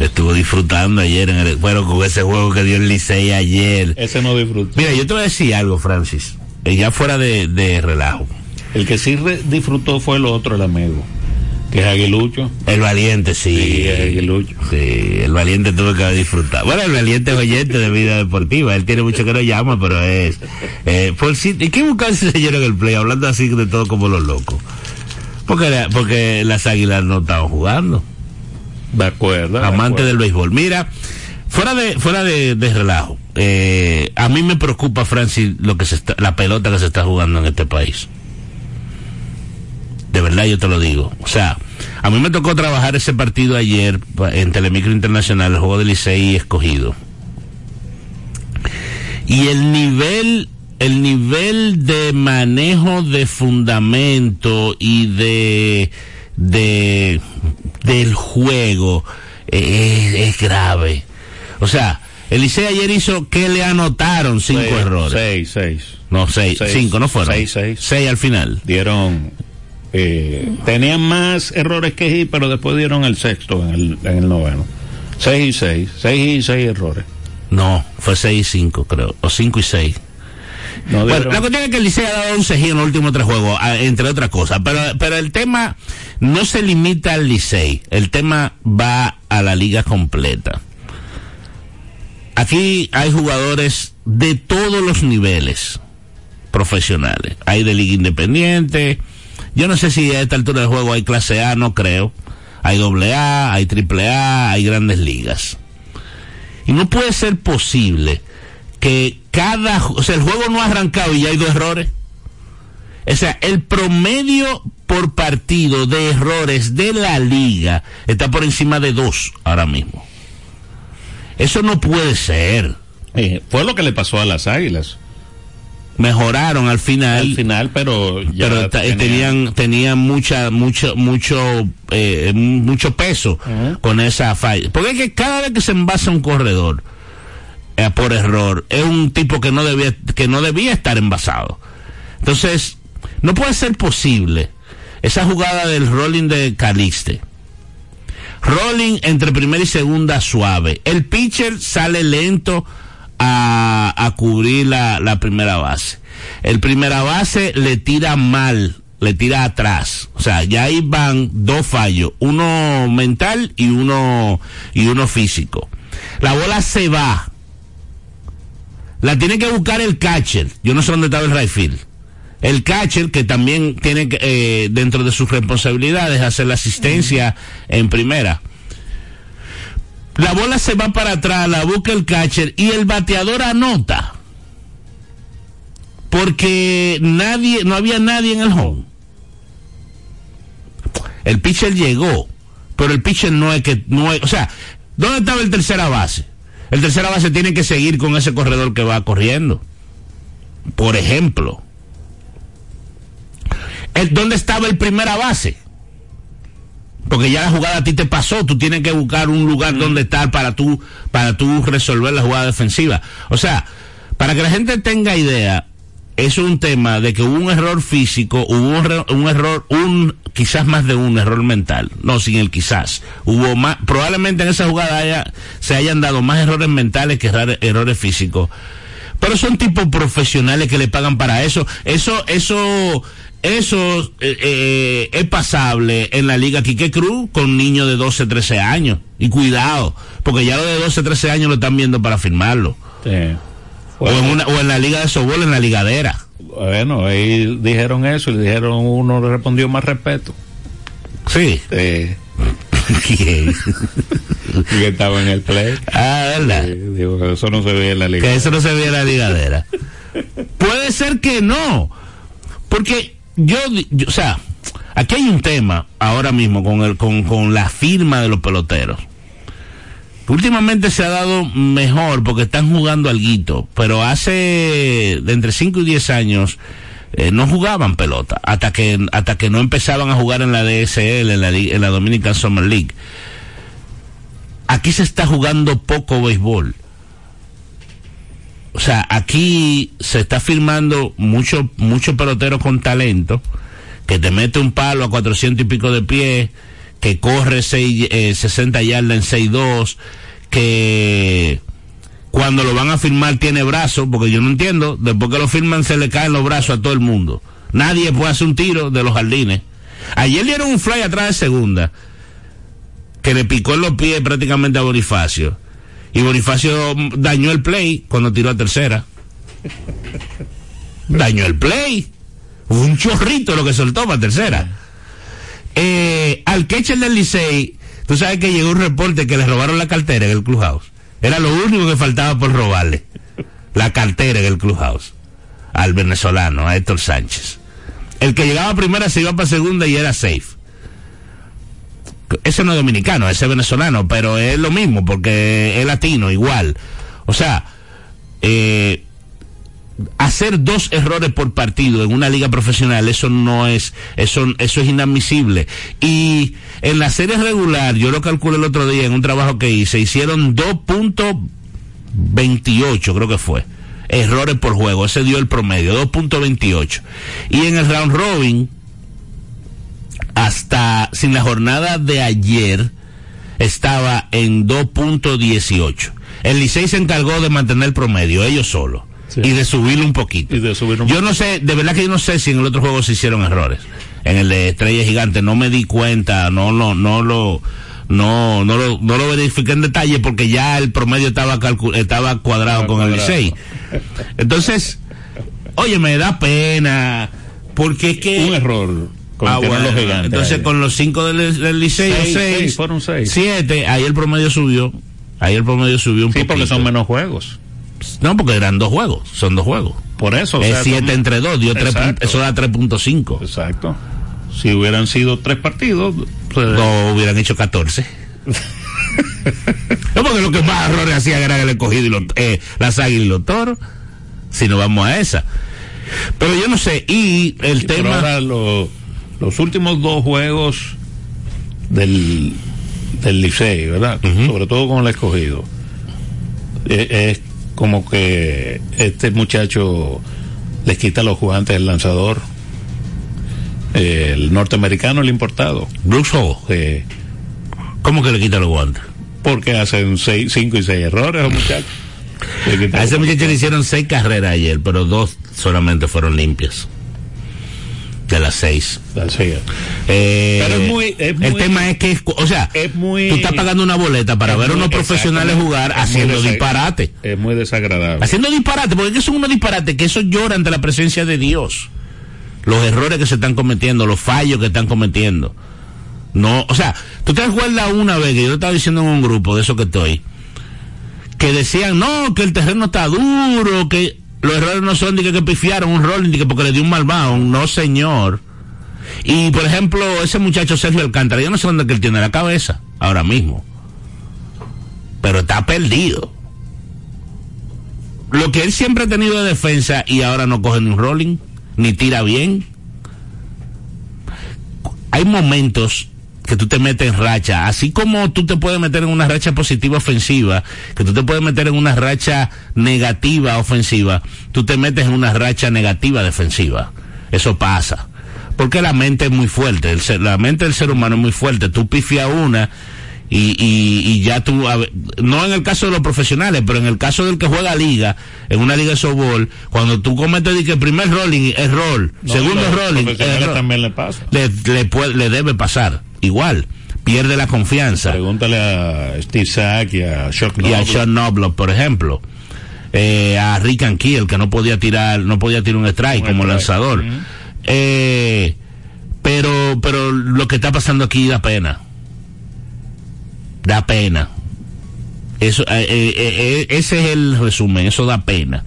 [SPEAKER 7] Estuvo disfrutando ayer en el, bueno, con ese juego que dio el Licey ayer.
[SPEAKER 6] Ese no disfrutó.
[SPEAKER 7] Mira, yo te voy a decir algo, Francis. Eh, ya fuera de, de relajo.
[SPEAKER 6] El que sí re- disfrutó fue el otro, el amigo, que es Aguilucho.
[SPEAKER 7] El valiente, sí.
[SPEAKER 6] Sí, Aguilucho.
[SPEAKER 7] Sí, el valiente tuvo que disfrutar. Bueno, el valiente es oyente de vida deportiva. Él tiene mucho que no llama, pero es. Eh, por si, ¿y qué busca ese señor en el play? Hablando así de todo como los locos. Porque, porque las águilas no estaban jugando.
[SPEAKER 6] De acuerdo. de
[SPEAKER 7] Amante
[SPEAKER 6] acuerdo.
[SPEAKER 7] del béisbol. Mira, fuera de, fuera de, de relajo. Eh, a mí me preocupa, Francis, lo que se está, la pelota que se está jugando en este país. De verdad yo te lo digo. O sea, a mí me tocó trabajar ese partido ayer en Telemicro Internacional, el juego de Licey escogido. Y el nivel, el nivel de manejo de fundamento y de, de, del juego eh, es, es grave. O sea, el Licey ayer hizo que le anotaron cinco
[SPEAKER 6] Seis,
[SPEAKER 7] errores.
[SPEAKER 6] Seis, seis.
[SPEAKER 7] No, seis,
[SPEAKER 6] Seis.
[SPEAKER 7] cinco no fueron.
[SPEAKER 6] Seis, seis.
[SPEAKER 7] Seis al final.
[SPEAKER 6] Dieron Eh, tenían más errores que hit, pero después dieron el sexto en el, en el noveno. 6 y 6, 6 y 6 errores.
[SPEAKER 7] No, fue 6 y 5, creo. O 5 y 6.
[SPEAKER 6] No
[SPEAKER 7] Bueno, la cuestión es que el Licey ha dado un cejín en los últimos tres juegos, a- entre otras cosas. Pero, pero el tema no se limita al Licey. El tema va a la liga completa. Aquí hay jugadores de todos los niveles profesionales. Hay de liga independiente. Yo no sé si a esta altura del juego hay clase A, no creo. Hay doble A, hay triple A, hay grandes ligas. Y no puede ser posible que cada, o sea, el juego no ha arrancado y ya hay dos errores. O sea, el promedio por partido de errores de la liga está por encima de dos ahora mismo. Eso no puede ser.
[SPEAKER 6] Eh, fue lo que le pasó a las águilas
[SPEAKER 7] Mejoraron al final.
[SPEAKER 6] al final, pero ya
[SPEAKER 7] pero
[SPEAKER 6] tenían-
[SPEAKER 7] tenían tenían mucha mucho mucho eh, mucho peso con esa falla. Porque es que cada vez que se envasa un corredor eh, por error es un tipo que no debía que no debía estar envasado. Entonces no puede ser posible esa jugada del rolling de Calixte. Rolling entre primera y segunda suave. El pitcher sale lento a, a cubrir la, primera base. El primera base le tira mal, le tira atrás. O sea, ya ahí van dos fallos, uno mental y uno, y uno físico. La bola se va. La tiene que buscar el catcher. Yo no sé dónde estaba el right. El catcher, que también tiene eh, dentro de sus responsabilidades, hacer la asistencia en primera. La bola se va para atrás, la busca el catcher y el bateador anota. Porque nadie, no había nadie en el home. El pitcher llegó, pero el pitcher no es que, no es, o sea, ¿dónde estaba el tercera base? El tercera base tiene que seguir con ese corredor que va corriendo. Por ejemplo. ¿Dónde estaba el primera base? Porque ya la jugada a ti te pasó, tú tienes que buscar un lugar donde estar para tú, para tú resolver la jugada defensiva. O sea, para que la gente tenga idea, es un tema de que hubo un error físico, hubo un, error- un error, un, quizás más de un error mental, no sin el quizás. Hubo más, probablemente en esa jugada haya- se hayan dado más errores mentales que errores, errores físicos. Pero son tipos profesionales que le pagan para eso. Eso, eso, eso eh, eh, es pasable en la Liga Quique Cruz con niños de 12, 13 años. Y cuidado, porque ya los de 12, 13 años lo están viendo para firmarlo.
[SPEAKER 6] Sí.
[SPEAKER 7] O en, una, o en la Liga de Sobol, en la ligadera.
[SPEAKER 6] Bueno, ahí dijeron eso y dijeron uno le respondió más respeto.
[SPEAKER 7] Sí. ¿Quién?
[SPEAKER 6] que estaba en el play.
[SPEAKER 7] ah, ¿verdad?
[SPEAKER 6] Digo, eso no se ve en la liga.
[SPEAKER 7] Que eso no se ve en la ligadera. Puede ser que no. Porque yo, yo- o sea, aquí hay un tema ahora mismo con, el, con, con la firma de los peloteros. Últimamente se ha dado mejor porque están jugando alguito, pero hace de entre 5 y 10 años eh, no jugaban pelota hasta que hasta que no empezaban a jugar en la DSL, en la, en la Dominican Summer League. Aquí se está jugando poco béisbol. O sea, aquí se está firmando mucho, mucho pelotero con talento, que te mete un palo a 400 y pico de pies, que corre seis, eh, 60 yardas en 6-2, que cuando lo van a firmar tiene brazos, porque yo no entiendo, después que lo firman se le caen los brazos a todo el mundo. Nadie puede hacer un tiro de los jardines. Ayer dieron un fly atrás de segunda, que le picó en los pies prácticamente a Bonifacio. Y Bonifacio dañó el play cuando tiró a tercera. dañó el play. Un chorrito lo que soltó para tercera. Eh, al catcher del Licey, tú sabes que llegó un reporte que le robaron la cartera en el clubhouse. Era lo único que faltaba por robarle. La cartera en el clubhouse. Al venezolano, a Héctor Sánchez. El que llegaba a primera se iba para segunda y era safe ese no es dominicano, ese es venezolano, pero es lo mismo porque es latino igual. O sea, eh, hacer dos errores por partido en una liga profesional, eso no es, eso, eso es inadmisible. Y en la serie regular, yo lo calculé el otro día en un trabajo que hice, hicieron 2.28, creo que fue. Errores por juego, ese dio el promedio, 2.28. Y en el round robin, hasta sin la jornada de ayer estaba en 2.18. El Licey se encargó de mantener el promedio, ellos solos.
[SPEAKER 6] Sí.
[SPEAKER 7] Y de subirlo un poquito.
[SPEAKER 6] Y de subirlo un
[SPEAKER 7] yo no sé, de verdad que yo no sé si en el otro juego se hicieron errores. En el de Estrella Gigante no me di cuenta, no, no, no lo, no, no lo, no lo verifiqué en detalle porque ya el promedio estaba estaba cuadrado
[SPEAKER 6] Estaba
[SPEAKER 7] con el
[SPEAKER 6] cuadrado.
[SPEAKER 7] Licey. Entonces, oye, me da pena porque es que
[SPEAKER 6] Un error
[SPEAKER 7] Ah, bueno,
[SPEAKER 6] los gigantes.
[SPEAKER 7] entonces
[SPEAKER 6] ahí.
[SPEAKER 7] con los cinco del, del Licey, o
[SPEAKER 6] Seis,
[SPEAKER 7] seis,
[SPEAKER 6] seis, fueron seis.
[SPEAKER 7] siete, ahí el promedio subió, ahí el promedio subió un
[SPEAKER 6] Sí,
[SPEAKER 7] poquito.
[SPEAKER 6] porque son menos juegos.
[SPEAKER 7] No, porque eran dos juegos, son dos juegos.
[SPEAKER 6] Por eso. o
[SPEAKER 7] es
[SPEAKER 6] sea,
[SPEAKER 7] siete entre dos, dio tres, eso da 3.5.
[SPEAKER 6] Exacto. Si hubieran sido tres partidos, pues,
[SPEAKER 7] No hubieran hecho 14. no, porque lo que más errores hacían era el escogido y los, eh, las águilas y los toros. Si no vamos a esa. Pero yo no sé, y el tema.
[SPEAKER 6] ahora lo- los últimos dos juegos del, del Licey, ¿verdad? Sobre todo con el escogido. Eh, es como que este muchacho les quita los jugantes el lanzador. El norteamericano, el importado.
[SPEAKER 7] Hall,
[SPEAKER 6] Eh,
[SPEAKER 7] ¿cómo que le quita los guantes?
[SPEAKER 6] porque hacen seis, cinco y seis errores, los muchachos.
[SPEAKER 7] A ese muchacho le hicieron seis carreras ayer, pero dos solamente fueron limpias. De las seis.
[SPEAKER 6] Así es.
[SPEAKER 7] Eh,
[SPEAKER 6] Pero es muy- es
[SPEAKER 7] el tema es que, o sea,
[SPEAKER 6] Es muy.
[SPEAKER 7] tú estás pagando una boleta para ver a unos profesionales jugar haciendo disparate.
[SPEAKER 6] Es muy desagradable.
[SPEAKER 7] Haciendo disparate, porque son unos disparates que eso llora ante la presencia de Dios. Los errores que se están cometiendo, los fallos que están cometiendo. No, o sea, tú te acuerdas una vez que yo estaba diciendo en un grupo de eso que estoy, que decían, no, que el terreno está duro, que los errores no son de que, que pifiaron un rolling, de que porque le dio un mal bound. no señor. Y por ejemplo, ese muchacho Sergio Alcántara, yo no sé dónde que él tiene la cabeza, ahora mismo. Pero está perdido lo que él siempre ha tenido de defensa y ahora no coge ni un rolling, ni tira bien. Hay momentos que tú te metes en racha, así como tú te puedes meter en una racha positiva ofensiva, que tú te puedes meter en una racha negativa ofensiva, tú te metes en una racha negativa defensiva. Eso pasa. Porque la mente es muy fuerte, el ser- la mente del ser humano es muy fuerte. Tú pifias una y, y, y ya tú, ver, no en el caso de los profesionales, pero en el caso del que juega liga, en una liga de softball, cuando tú cometes que el primer rolling es roll,
[SPEAKER 6] No,
[SPEAKER 7] segundo rolling
[SPEAKER 6] también le pasa.
[SPEAKER 7] le, le, puede- le debe pasar. Igual, pierde la confianza.
[SPEAKER 6] Pregúntale a Steve Sack y a Shock
[SPEAKER 7] Y a. Sean Knobloch, por ejemplo. Eh, a Rick Ankiel, que no podía tirar, no podía tirar un strike
[SPEAKER 6] Un
[SPEAKER 7] como
[SPEAKER 6] strike.
[SPEAKER 7] lanzador. Eh, pero, pero lo que está pasando aquí da pena. Da pena. Eso, eh, eh, eh, ese es el resumen, eso da pena.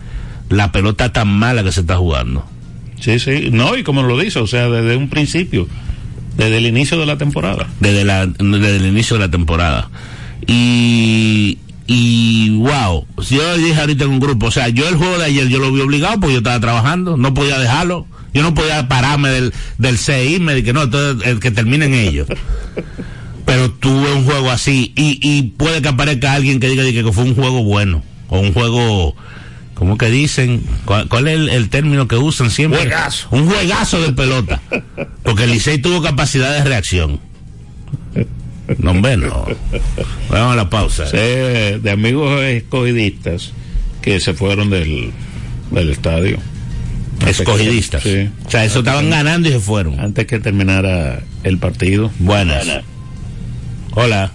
[SPEAKER 7] La pelota tan mala que se está jugando.
[SPEAKER 6] Sí, sí. No, y como lo dice, o sea, desde un principio, desde el inicio de la temporada.
[SPEAKER 7] desde, la, desde el inicio de la temporada. Y, y wow, yo dije ahorita en un grupo, o sea, yo el juego de ayer yo lo vi obligado porque yo estaba trabajando, no podía dejarlo, yo no podía pararme del, del CI, me dije, no, entonces el que terminen ellos. Pero tuve un juego así y, y puede que aparezca alguien que diga, diga que fue un juego bueno o un juego, ¿cómo que dicen? ¿Cuál, cuál es el, el término que usan siempre?
[SPEAKER 6] Juegazo.
[SPEAKER 7] Un juegazo de pelota. Porque el Licey tuvo capacidad de reacción. No, hombre, no. Vamos a la pausa.
[SPEAKER 6] De amigos escogidistas que se fueron del, del estadio.
[SPEAKER 7] Escogidistas.
[SPEAKER 6] Sí.
[SPEAKER 7] O sea, eso estaban ganando y se fueron.
[SPEAKER 6] Antes que terminara el partido.
[SPEAKER 7] Buenas. Hola.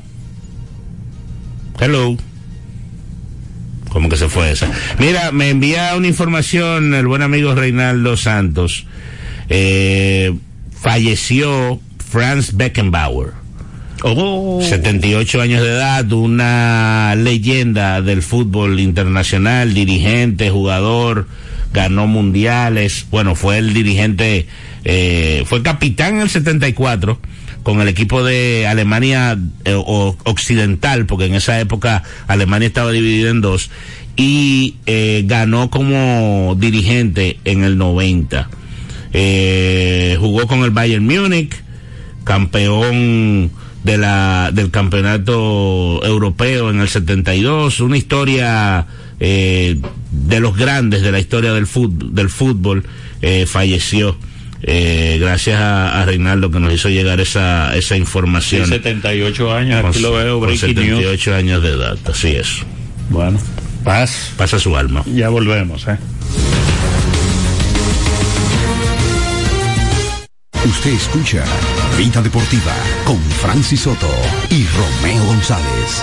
[SPEAKER 7] Hello. ¿Cómo que se fue esa? Mira, me envía una información el buen amigo Reinaldo Santos. Eh, falleció Franz Beckenbauer.
[SPEAKER 6] Oh,
[SPEAKER 7] 78 años de edad, una leyenda del fútbol internacional, dirigente, jugador, ganó mundiales, bueno, fue el dirigente, eh, fue capitán en el 74 con el equipo de Alemania eh, o- occidental, porque en esa época Alemania estaba dividida en dos, y eh, ganó como dirigente en el 90. Eh, jugó con el Bayern Múnich, campeón de la del campeonato europeo en el 72 una historia eh, de los grandes de la historia del fútbol del fútbol eh, falleció Eh, gracias a, a, Reinaldo que nos hizo llegar esa, esa información.
[SPEAKER 6] Sí, 78 años, aquí
[SPEAKER 7] con,
[SPEAKER 6] lo veo,
[SPEAKER 7] con 78
[SPEAKER 6] news.
[SPEAKER 7] años de edad, así es.
[SPEAKER 6] Bueno, paz.
[SPEAKER 7] Pasa su alma.
[SPEAKER 6] Ya volvemos, ¿eh?
[SPEAKER 11] Usted escucha Vida Deportiva con Francis Soto y Romeo González.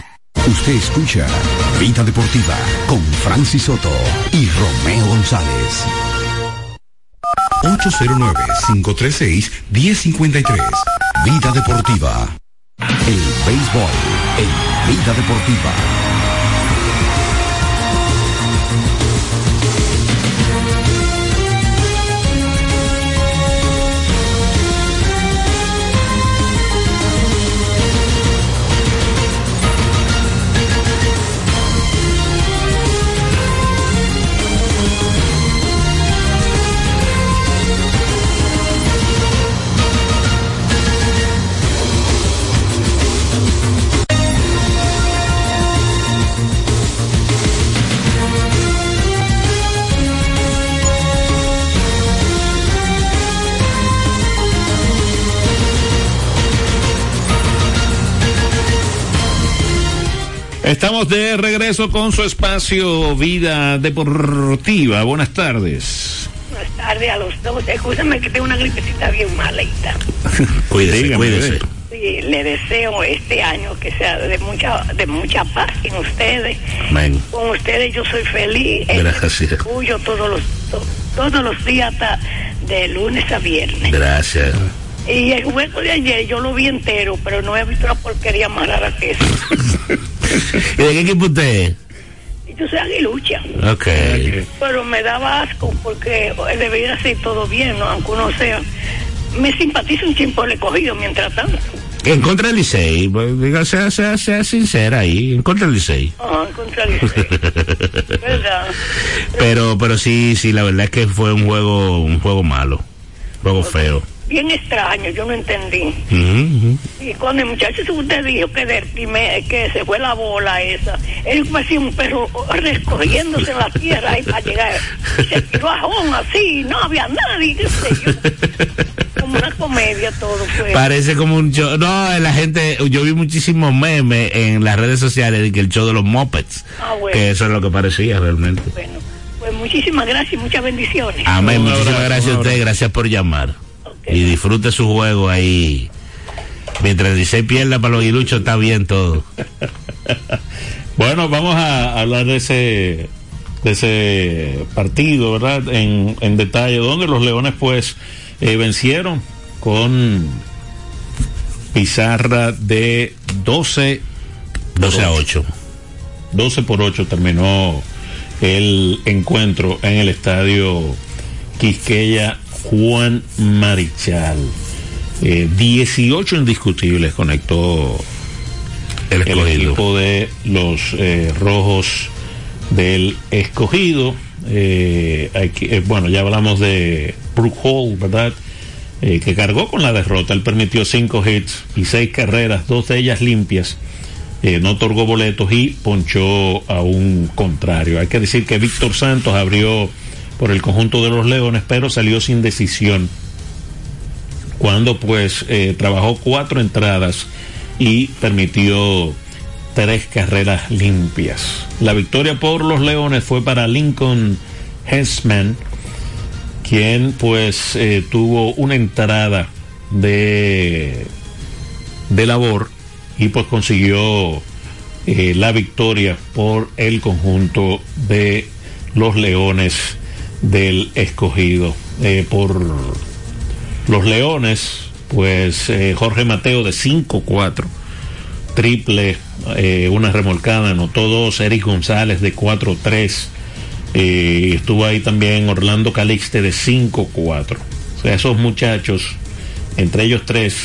[SPEAKER 11] Usted escucha Vida Deportiva con Francis Soto y Romeo González. 809-536-1053. Vida Deportiva. El béisbol en Vida Deportiva.
[SPEAKER 6] Estamos de regreso con su espacio Vida Deportiva. Buenas tardes.
[SPEAKER 12] Buenas tardes a los dos. Escúchame que tengo una gripecita bien malita.
[SPEAKER 7] cuídese, Dígame, cuídese.
[SPEAKER 12] Sí, le deseo este año que sea de mucha de mucha paz en ustedes.
[SPEAKER 7] Amén.
[SPEAKER 12] Con ustedes yo soy feliz.
[SPEAKER 7] Gracias.
[SPEAKER 12] Escucho todos los to, todos los días hasta de lunes a viernes.
[SPEAKER 7] Gracias.
[SPEAKER 12] Y el juego de ayer yo lo vi entero, pero no he visto la porquería más rara que eso.
[SPEAKER 7] ¿Y de qué equipo usted es?
[SPEAKER 12] Yo soy aguilucha.
[SPEAKER 7] Ok.
[SPEAKER 12] Pero me daba asco porque debería ser todo bien, ¿no? Aunque uno sea. Me simpatiza un chimpo el escogido mientras tanto.
[SPEAKER 7] En contra del Licey, diga, sea, sea, sea sincera ahí, en contra del Licey.
[SPEAKER 12] Ah, en contra del Licey. ¿Verdad?
[SPEAKER 7] Pero, pero sí, sí, la verdad es que fue un juego, un juego malo, un juego feo
[SPEAKER 12] bien extraño, yo no entendí.
[SPEAKER 7] Uh -huh.
[SPEAKER 12] Y cuando el muchacho usted dijo que del primer, que se fue la bola esa, él parecía un perro recogiéndose en la tierra ahí para llegar. Y se tiró a Jón así, no había nadie, qué sé yo. Como una comedia todo fue.
[SPEAKER 7] Parece como un show. No, la gente, yo vi muchísimos memes en las redes sociales de que el show de los mopeds.
[SPEAKER 12] Ah, bueno.
[SPEAKER 7] Que eso es lo que parecía realmente.
[SPEAKER 12] Bueno, pues muchísimas gracias y muchas bendiciones.
[SPEAKER 7] Amén, muchísimas gracias a usted, gracias por llamar y disfrute su juego ahí. Mientras dice pierda para los iluchos está bien todo.
[SPEAKER 6] bueno, vamos a hablar de ese de ese partido, ¿verdad? En, en detalle, donde los Leones pues eh, vencieron con pizarra de 12
[SPEAKER 7] 12 a 8.
[SPEAKER 6] 12 por 8 terminó el encuentro en el estadio Quisqueya Juan Marichal. Eh, 18 indiscutibles conectó
[SPEAKER 7] el,
[SPEAKER 6] el equipo de los eh, rojos del escogido. Eh, aquí, bueno, ya hablamos de Brook Hall, ¿verdad? que cargó con la derrota. Él permitió cinco hits y seis carreras, dos de ellas limpias. no otorgó boletos y ponchó a un contrario. Hay que decir que Víctor Santos abrió por el conjunto de los Leones, pero salió sin decisión cuando pues eh, trabajó cuatro entradas y permitió tres carreras limpias. La victoria por los Leones fue para Lincoln Hensman, quien pues eh, tuvo una entrada de, de labor y pues consiguió eh, la victoria por el conjunto de los Leones del Escogido. Eh, por los Leones, pues eh, Jorge Mateo de 5-4, triple, eh, una remolcada, anotó dos, Eric González de 4-3, eh, estuvo ahí también Orlando Calixte de 5-4. O sea, esos muchachos, entre ellos tres,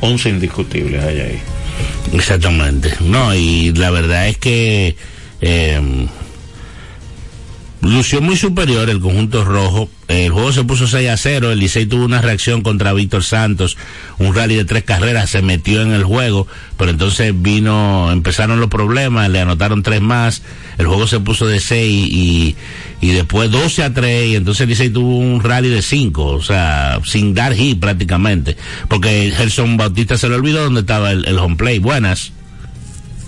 [SPEAKER 6] 11 indiscutibles hay ahí.
[SPEAKER 7] Exactamente. No, y la verdad es que eh, lució muy superior el conjunto rojo. El juego se puso 6 a 0. El Licey tuvo una reacción contra Víctor Santos. Un rally de tres carreras se metió en el juego. Pero entonces vino, empezaron los problemas. Le anotaron tres más. El juego se puso de 6 y, y después 12 a 3. Y entonces el Licey tuvo un rally de 5. O sea, sin dar hit prácticamente. Porque Gerson Bautista se le olvidó dónde estaba el, el home play. Buenas.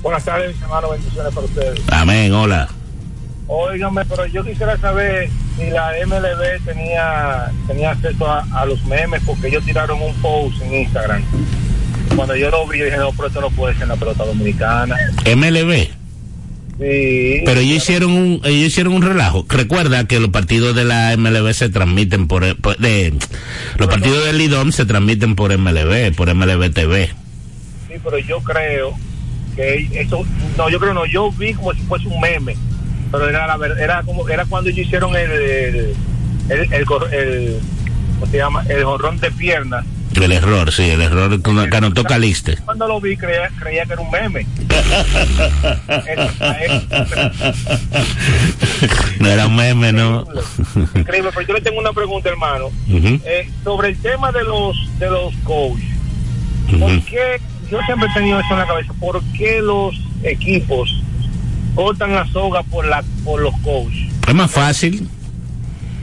[SPEAKER 8] Buenas tardes, mis hermanos. Bendiciones para ustedes.
[SPEAKER 7] Amén. Hola.
[SPEAKER 8] Óigame, pero yo quisiera saber si la MLB tenía tenía acceso a, a los memes, porque ellos tiraron un post en Instagram. Cuando yo lo vi, dije, no, pero esto no puede ser en la pelota dominicana.
[SPEAKER 7] MLB.
[SPEAKER 8] Sí.
[SPEAKER 7] Pero ellos hicieron un, ellos hicieron un relajo. Recuerda que los partidos de la MLB se transmiten por, por- de, los partidos del Lidom se transmiten por MLB, por MLB TV.
[SPEAKER 8] Sí, pero yo creo que eso, no, yo creo no, yo vi como si fuese un meme, pero era la verdad, era como, era cuando ellos hicieron el, el, el, el, ¿cómo se llama? El jorrón de piernas.
[SPEAKER 7] El error, sí, el error que anotó Caliste.
[SPEAKER 8] Cuando lo vi creía, creía que era un meme.
[SPEAKER 7] No era un meme, ¿no?
[SPEAKER 8] Increíble, pero yo le tengo una pregunta, hermano. Eh, sobre el tema de los de los coaches. ¿Por
[SPEAKER 7] Ujú.
[SPEAKER 8] qué? Yo siempre he tenido eso en la cabeza. ¿Por qué los equipos cortan la soga por la por los coaches?
[SPEAKER 7] Es más fácil.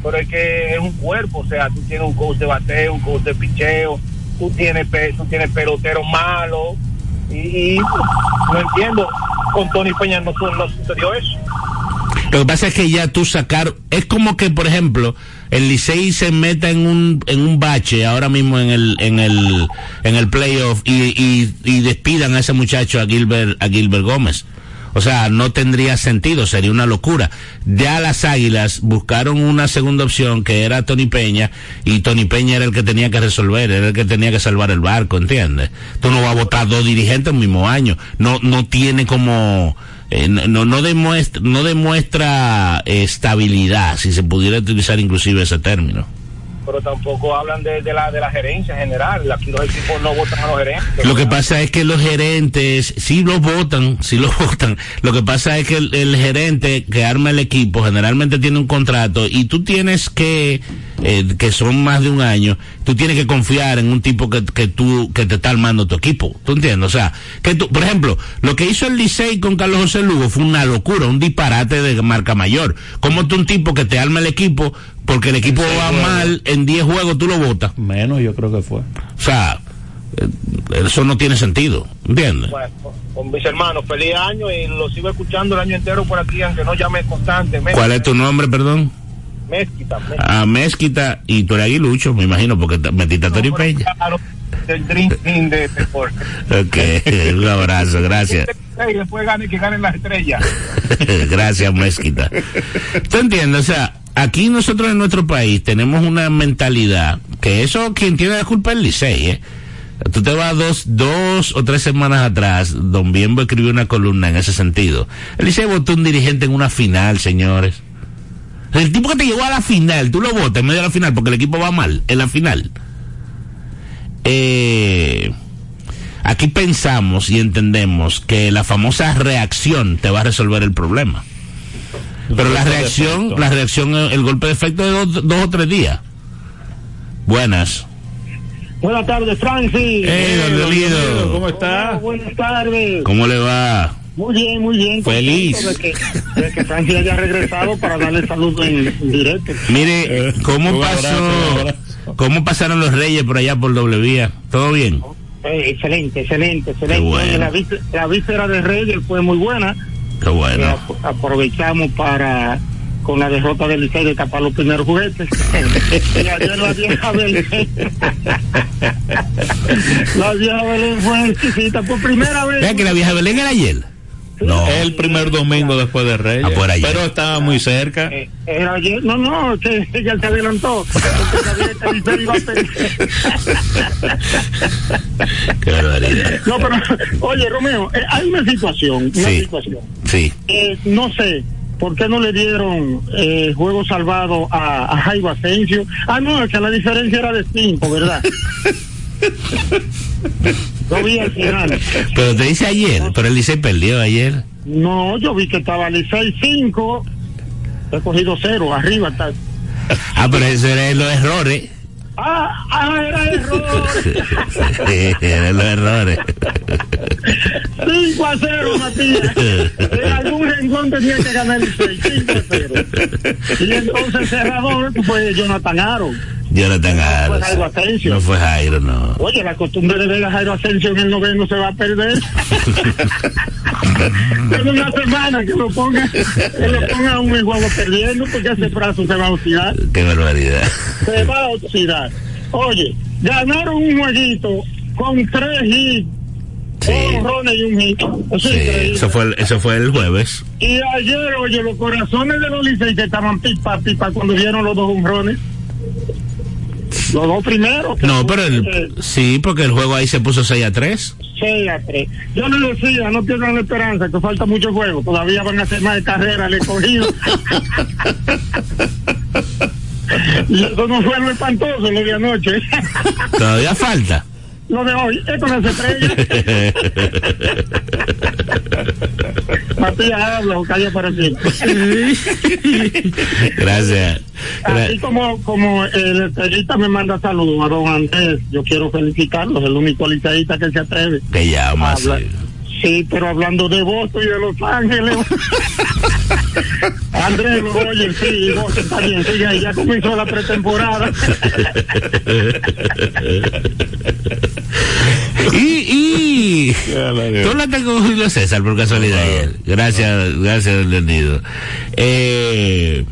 [SPEAKER 8] Pero es que es un cuerpo, o sea, tú tienes un coach de bateo, un coach de picheo, tú tienes tú tienes peloteros malos y, y no entiendo. Con Tony Peña no, no sucedió eso.
[SPEAKER 7] Lo que pasa es que ya tú sacar, es como que, por ejemplo, el Licey se meta en un, en un bache ahora mismo en el, en el, en el playoff y, y, y despidan a ese muchacho, a Gilbert, a Gilbert Gómez. O sea, no tendría sentido, sería una locura. Ya las Águilas buscaron una segunda opción que era Tony Peña y Tony Peña era el que tenía que resolver, era el que tenía que salvar el barco, ¿entiendes? Tú no vas a votar dos dirigentes el mismo año. No, no tiene como, eh, no, no demuestra, no demuestra estabilidad, si se pudiera utilizar inclusive ese término.
[SPEAKER 8] Pero tampoco hablan de, la de la gerencia general. Aquí los equipos no votan a los gerentes.
[SPEAKER 7] Lo que pasa es que los gerentes sí los votan, sí los votan. Lo que pasa es que el, el gerente que arma el equipo generalmente tiene un contrato y tú tienes que, eh, que son más de un año, tú tienes que confiar en un tipo que, que tú, que te está armando tu equipo. ¿Tú entiendes? O sea, que tú, por ejemplo, lo que hizo el Licey con Carlos José Lugo fue una locura, un disparate de marca mayor. Como tú un tipo que te arma el equipo, porque el equipo va mal, en 10 juegos tú lo votas.
[SPEAKER 6] Menos yo creo que fue.
[SPEAKER 7] O sea, eh, eso no tiene sentido, ¿entiendes?
[SPEAKER 8] Bueno, con mis hermanos, feliz año y lo sigo escuchando el año entero por aquí, aunque no llame constantemente.
[SPEAKER 7] ¿Cuál es tu nombre, perdón?
[SPEAKER 8] Mezquita. Mezquita.
[SPEAKER 7] A Mezquita y tú eres aguilucho, me imagino, porque te- metiste a Tori Peña.
[SPEAKER 8] Claro, del Dream Team de deporte.
[SPEAKER 7] Ok, un abrazo, gracias.
[SPEAKER 8] Y después gane que ganen las estrellas.
[SPEAKER 7] Gracias, Mezquita. ¿Tú entiendes? O sea, aquí nosotros en nuestro país tenemos una mentalidad que eso quien tiene la culpa es el Licey, ¿eh? Tú te vas dos, dos o tres semanas atrás, Don Biembo escribió una columna en ese sentido. El Licey votó un dirigente en una final, señores. El tipo que te llevó a la final, tú lo votas en medio de la final porque el equipo va mal en la final. Eh, aquí pensamos y entendemos que la famosa reacción te va a resolver el problema. Pero la reacción, la reacción, el golpe de efecto de dos, dos o tres días. Buenas.
[SPEAKER 13] Buenas tardes, Francis.
[SPEAKER 7] Hey, don Leonido.
[SPEAKER 6] ¿Cómo está?
[SPEAKER 13] Hola, buenas tardes.
[SPEAKER 7] ¿Cómo le va?
[SPEAKER 13] Muy bien, muy bien.
[SPEAKER 7] Feliz.
[SPEAKER 13] De que, de que Francis haya regresado para darle salud en, en directo.
[SPEAKER 7] Mire, ¿cómo
[SPEAKER 13] abrazo, un
[SPEAKER 7] pasó? ¿Cómo pasaron los reyes por allá por doble vía? ¿Todo bien?
[SPEAKER 13] Eh, excelente, excelente, excelente.
[SPEAKER 7] Bueno.
[SPEAKER 13] La, víspera, la víspera de Reyes fue muy buena.
[SPEAKER 7] Qué bueno.
[SPEAKER 13] Eh, ap- aprovechamos para con la derrota del Licey de tapar los primeros juguetes. y ayer la vieja Belén, la vieja Belén fue exquisita por primera vez.
[SPEAKER 7] Vea que la vieja Belén era ayer.
[SPEAKER 6] No. El primer domingo después de Reyes.
[SPEAKER 7] Ah, por.
[SPEAKER 6] Pero estaba muy cerca.
[SPEAKER 13] Eh, Era ayer, no, no, que ella se adelantó.
[SPEAKER 7] Qué barbaridad.
[SPEAKER 13] No, pero, oye, Romeo, eh, hay una situación, una
[SPEAKER 7] Sí.
[SPEAKER 13] situación.
[SPEAKER 7] Sí.
[SPEAKER 13] Eh, no sé, ¿por qué no le dieron eh, juego salvado a, a Jaibo Asensio? Ah, no, es que la diferencia era de cinco, ¿verdad? Lo vi al final.
[SPEAKER 7] Pero te dice ayer, pero el Licey perdió ayer.
[SPEAKER 13] No, yo vi que estaba Licey 5, he cogido cero, arriba está.
[SPEAKER 7] Ah, pero eso era los errores.
[SPEAKER 13] Ah, ah, era error.
[SPEAKER 7] Eran los errores.
[SPEAKER 13] 5 a 0, Matías. En algún rincón tenía que ganar el 6, 5 a 0. Y entonces el cerrador fue Jonathan Aro.
[SPEAKER 7] Jonathan Aros.
[SPEAKER 13] Jairo Asensio.
[SPEAKER 7] No fue Jairo, no.
[SPEAKER 13] Oye, la costumbre de ver a Jairo Asensio en el noveno se va a perder. en una semana que lo ponga, que lo ponga un juego perdiendo porque ese brazo se va a oxidar.
[SPEAKER 7] Qué barbaridad.
[SPEAKER 13] Se va a oxidar. Oye, ganaron un jueguito con tres hits, dos honrones y un hit. Eso es
[SPEAKER 7] Sí, eso fue, el- eso fue el jueves.
[SPEAKER 13] Y ayer, oye, los corazones de los liceístas estaban pipa, pipa cuando vieron los dos honrones. Los dos primeros.
[SPEAKER 7] No, pero el, sí, porque el juego ahí se puso 6 a 3.
[SPEAKER 13] 6 a 3. Yo les decía, no pierdan la esperanza, que falta mucho juego. Todavía van a hacer más de carrera, le he cogido. y eso no fue lo espantoso, lo de anoche.
[SPEAKER 7] Todavía falta.
[SPEAKER 13] Lo de hoy, esto las estrellas. Matías, habla, calla para siempre.
[SPEAKER 7] Gracias.
[SPEAKER 13] Así como, como el estrellista me manda saludos a don Andrés, yo quiero felicitarlo, es el único liceísta que se atreve.
[SPEAKER 7] Que llama, sí.
[SPEAKER 13] Sí, pero hablando de Boston y de Los Ángeles. Andrés, oye, sí, Boston está bien, sí, ya, ya comenzó la pretemporada.
[SPEAKER 7] y, y tú hablaste con Julio César por casualidad ayer. Gracias, gracias, entendido. Eh,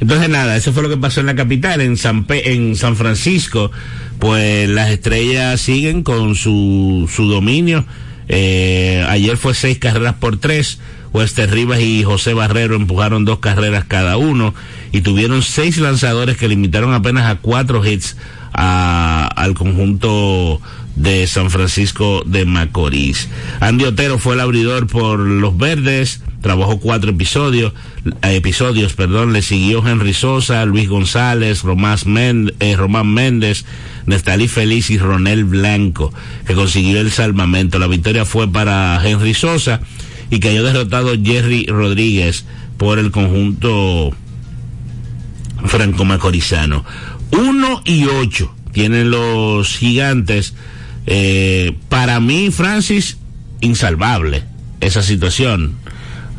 [SPEAKER 7] entonces nada, eso fue lo que pasó en la capital, en San Pe- en San Francisco, pues las estrellas siguen con su, su dominio. Eh, ayer fue seis carreras por tres. Wester Rivas y José Barrero empujaron dos carreras cada uno y tuvieron seis lanzadores que limitaron apenas a cuatro hits a- al conjunto de San Francisco de Macorís. Andy Otero fue el abridor por los Verdes, trabajó cuatro episodios, eh, episodios, perdón, le siguió Henry Sosa, Luis González, Romás Men- eh, Román Méndez, Nestalí Feliz y Ronel Blanco, que consiguió el salvamento. La victoria fue para Henry Sosa y cayó derrotado Jerry Rodríguez por el conjunto franco-macorizano. Uno y ocho tienen los gigantes. Eh, para mí, Francis, insalvable esa situación.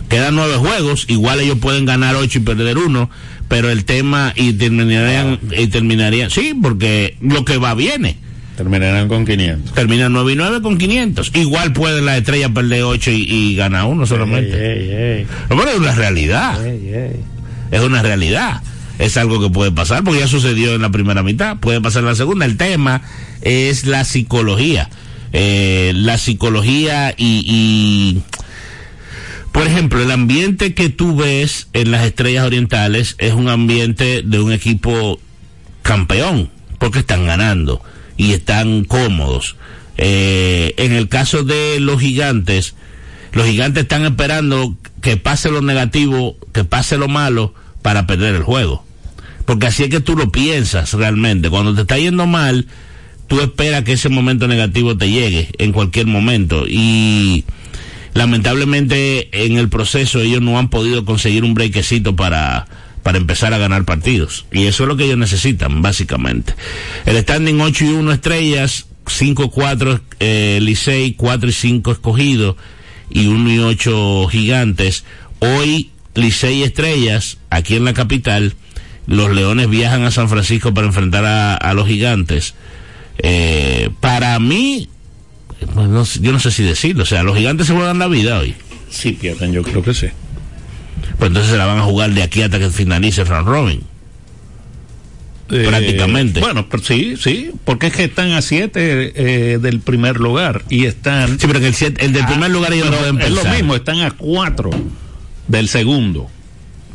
[SPEAKER 7] Quedan nueve juegos, igual ellos pueden ganar ocho y perder uno, pero el tema y terminarían, y terminarían, sí, porque lo que va viene.
[SPEAKER 6] Terminarán con 500.
[SPEAKER 7] Terminan 9 y 9 con 500. Igual puede la estrella perder 8 y, y gana uno solamente. No, pero es una realidad. Es una realidad. Es algo que puede pasar porque ya sucedió en la primera mitad. Puede pasar en la segunda. El tema es la psicología. Eh, la psicología y, y, por ejemplo, el ambiente que tú ves en las estrellas orientales es un ambiente de un equipo campeón porque están ganando y están cómodos. Eh, en el caso de los gigantes, los gigantes están esperando que pase lo negativo, que pase lo malo para perder el juego. Porque así es que tú lo piensas realmente. Cuando te está yendo mal, tú esperas que ese momento negativo te llegue en cualquier momento. Y lamentablemente en el proceso ellos no han podido conseguir un brequecito para, para empezar a ganar partidos. Y eso es lo que ellos necesitan, básicamente. El standing 8 y 1 estrellas, 5-4 eh, Licey, 4 y 5 escogido y 1 y 8 gigantes. Hoy Licey estrellas, aquí en la capital, los Leones viajan a San Francisco para enfrentar a, a los gigantes. Eh, para mí, pues no yo no sé si decirlo, o sea, los gigantes se juegan la vida hoy.
[SPEAKER 6] Sí, pierden, yo creo que sí.
[SPEAKER 7] Pues entonces se la van a jugar de aquí hasta que finalice round robin.
[SPEAKER 6] Eh,
[SPEAKER 7] prácticamente.
[SPEAKER 6] Bueno, pero sí, sí, porque es que están a siete eh, del primer lugar y están.
[SPEAKER 7] Sí, pero que el, siete- el del primer lugar ellos no pueden
[SPEAKER 6] Es lo mismo, están a cuatro del segundo.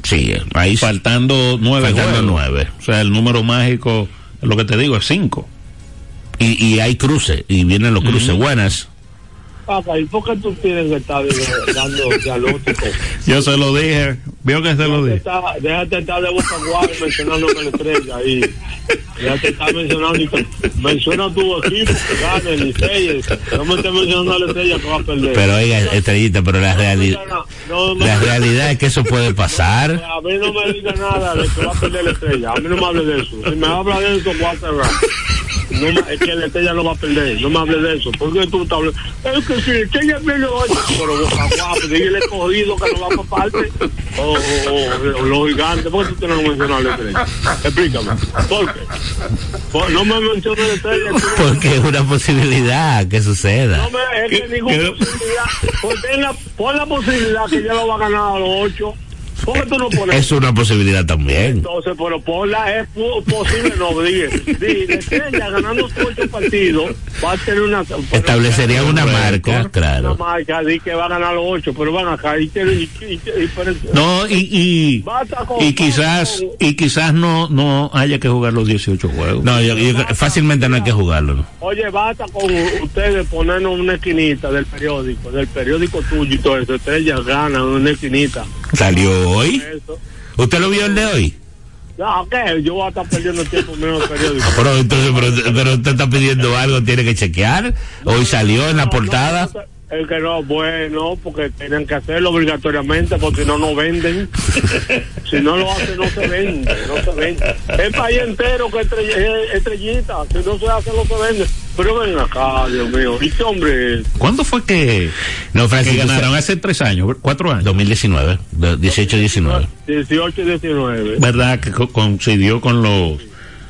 [SPEAKER 7] Sí, ahí.
[SPEAKER 6] Faltando nueve
[SPEAKER 7] Faltando
[SPEAKER 6] juegos.
[SPEAKER 7] nueve.
[SPEAKER 6] O sea, el número mágico, lo que te digo, es cinco.
[SPEAKER 7] Y, y hay cruces, y vienen los cruces buenas.
[SPEAKER 9] Papá, ¿y por qué tú tienes que estar dando dialógico?
[SPEAKER 6] Yo se lo dije, vio que se lo dije.
[SPEAKER 9] Está- Déjate estar de guapa mencionando que la estrella ahí. Déjate estar mencionando. y que- Menciona tu equipo que gane, ni Liceyes. No me estés mencionando a la estrella que va a perder.
[SPEAKER 7] Pero oiga, estrellita, pero la realidad,
[SPEAKER 9] No, no,
[SPEAKER 7] la realidad es que eso puede pasar.
[SPEAKER 9] A mí no me diga nada de que va a perder la estrella. A mí no me hable de eso. Si me habla de eso, voy a cerrar. No, me- es que la estrella no va a perder. No me hable de eso. ¿Por qué tú estás hablando? Es que si la estrella pierde oye, pero boca guapa, dígale cogido que no va para parte. O, o, o- o los gigantes. ¿Por qué tú mencionar a la estrella? Explícame. ¿Por qué? Por- no me menciones la estrella. no-
[SPEAKER 7] Porque es una posibilidad que suceda.
[SPEAKER 9] no me, es que ninguna posibilidad. Pues ten la, pon la posibilidad que ya lo va a ganar a los ocho. ¿Por qué tú no pones?
[SPEAKER 7] Es una posibilidad también.
[SPEAKER 9] Entonces, pero ponla, es posible, no, dije, ganando ocho partidos, va a tener una...
[SPEAKER 7] Establecería una marca,
[SPEAKER 9] Una
[SPEAKER 7] claro.
[SPEAKER 9] marca, di que va a ganar los ocho, pero van acá, y, y, y, y- y- pero-
[SPEAKER 6] No, y, y,
[SPEAKER 9] con-
[SPEAKER 6] y quizás, y quizás no, no haya que jugar los 18 juegos.
[SPEAKER 7] No, yo, yo- fácilmente no hay que jugarlo. ¿no?
[SPEAKER 9] Oye, basta con ustedes ponernos una esquinita del periódico, del periódico tuyo y todo eso, estrellas ganan una esquinita.
[SPEAKER 7] ¿Salió hoy? ¿Usted lo vio el de hoy?
[SPEAKER 9] No, ¿qué? Yo voy a estar perdiendo tiempo el periódico.
[SPEAKER 7] Pero entonces, pero, pero usted está pidiendo algo, tiene que chequear. Hoy salió en la portada.
[SPEAKER 9] Es que no, bueno, porque tienen que hacerlo obligatoriamente, porque si no, no venden. si no lo hacen, no se vende, no se vende. El país entero que estrell- es estrellita, si no se hace, no se vende. Pero ven acá, Dios mío, y este hombre,
[SPEAKER 6] ¿Cuándo fue que,
[SPEAKER 7] No,
[SPEAKER 6] que
[SPEAKER 7] Francisco,
[SPEAKER 6] ganaron? Hace tres años, cuatro años.
[SPEAKER 7] 2019, 18-19.
[SPEAKER 9] 18 y 19,
[SPEAKER 6] ¿Verdad? Que co- coincidió con los,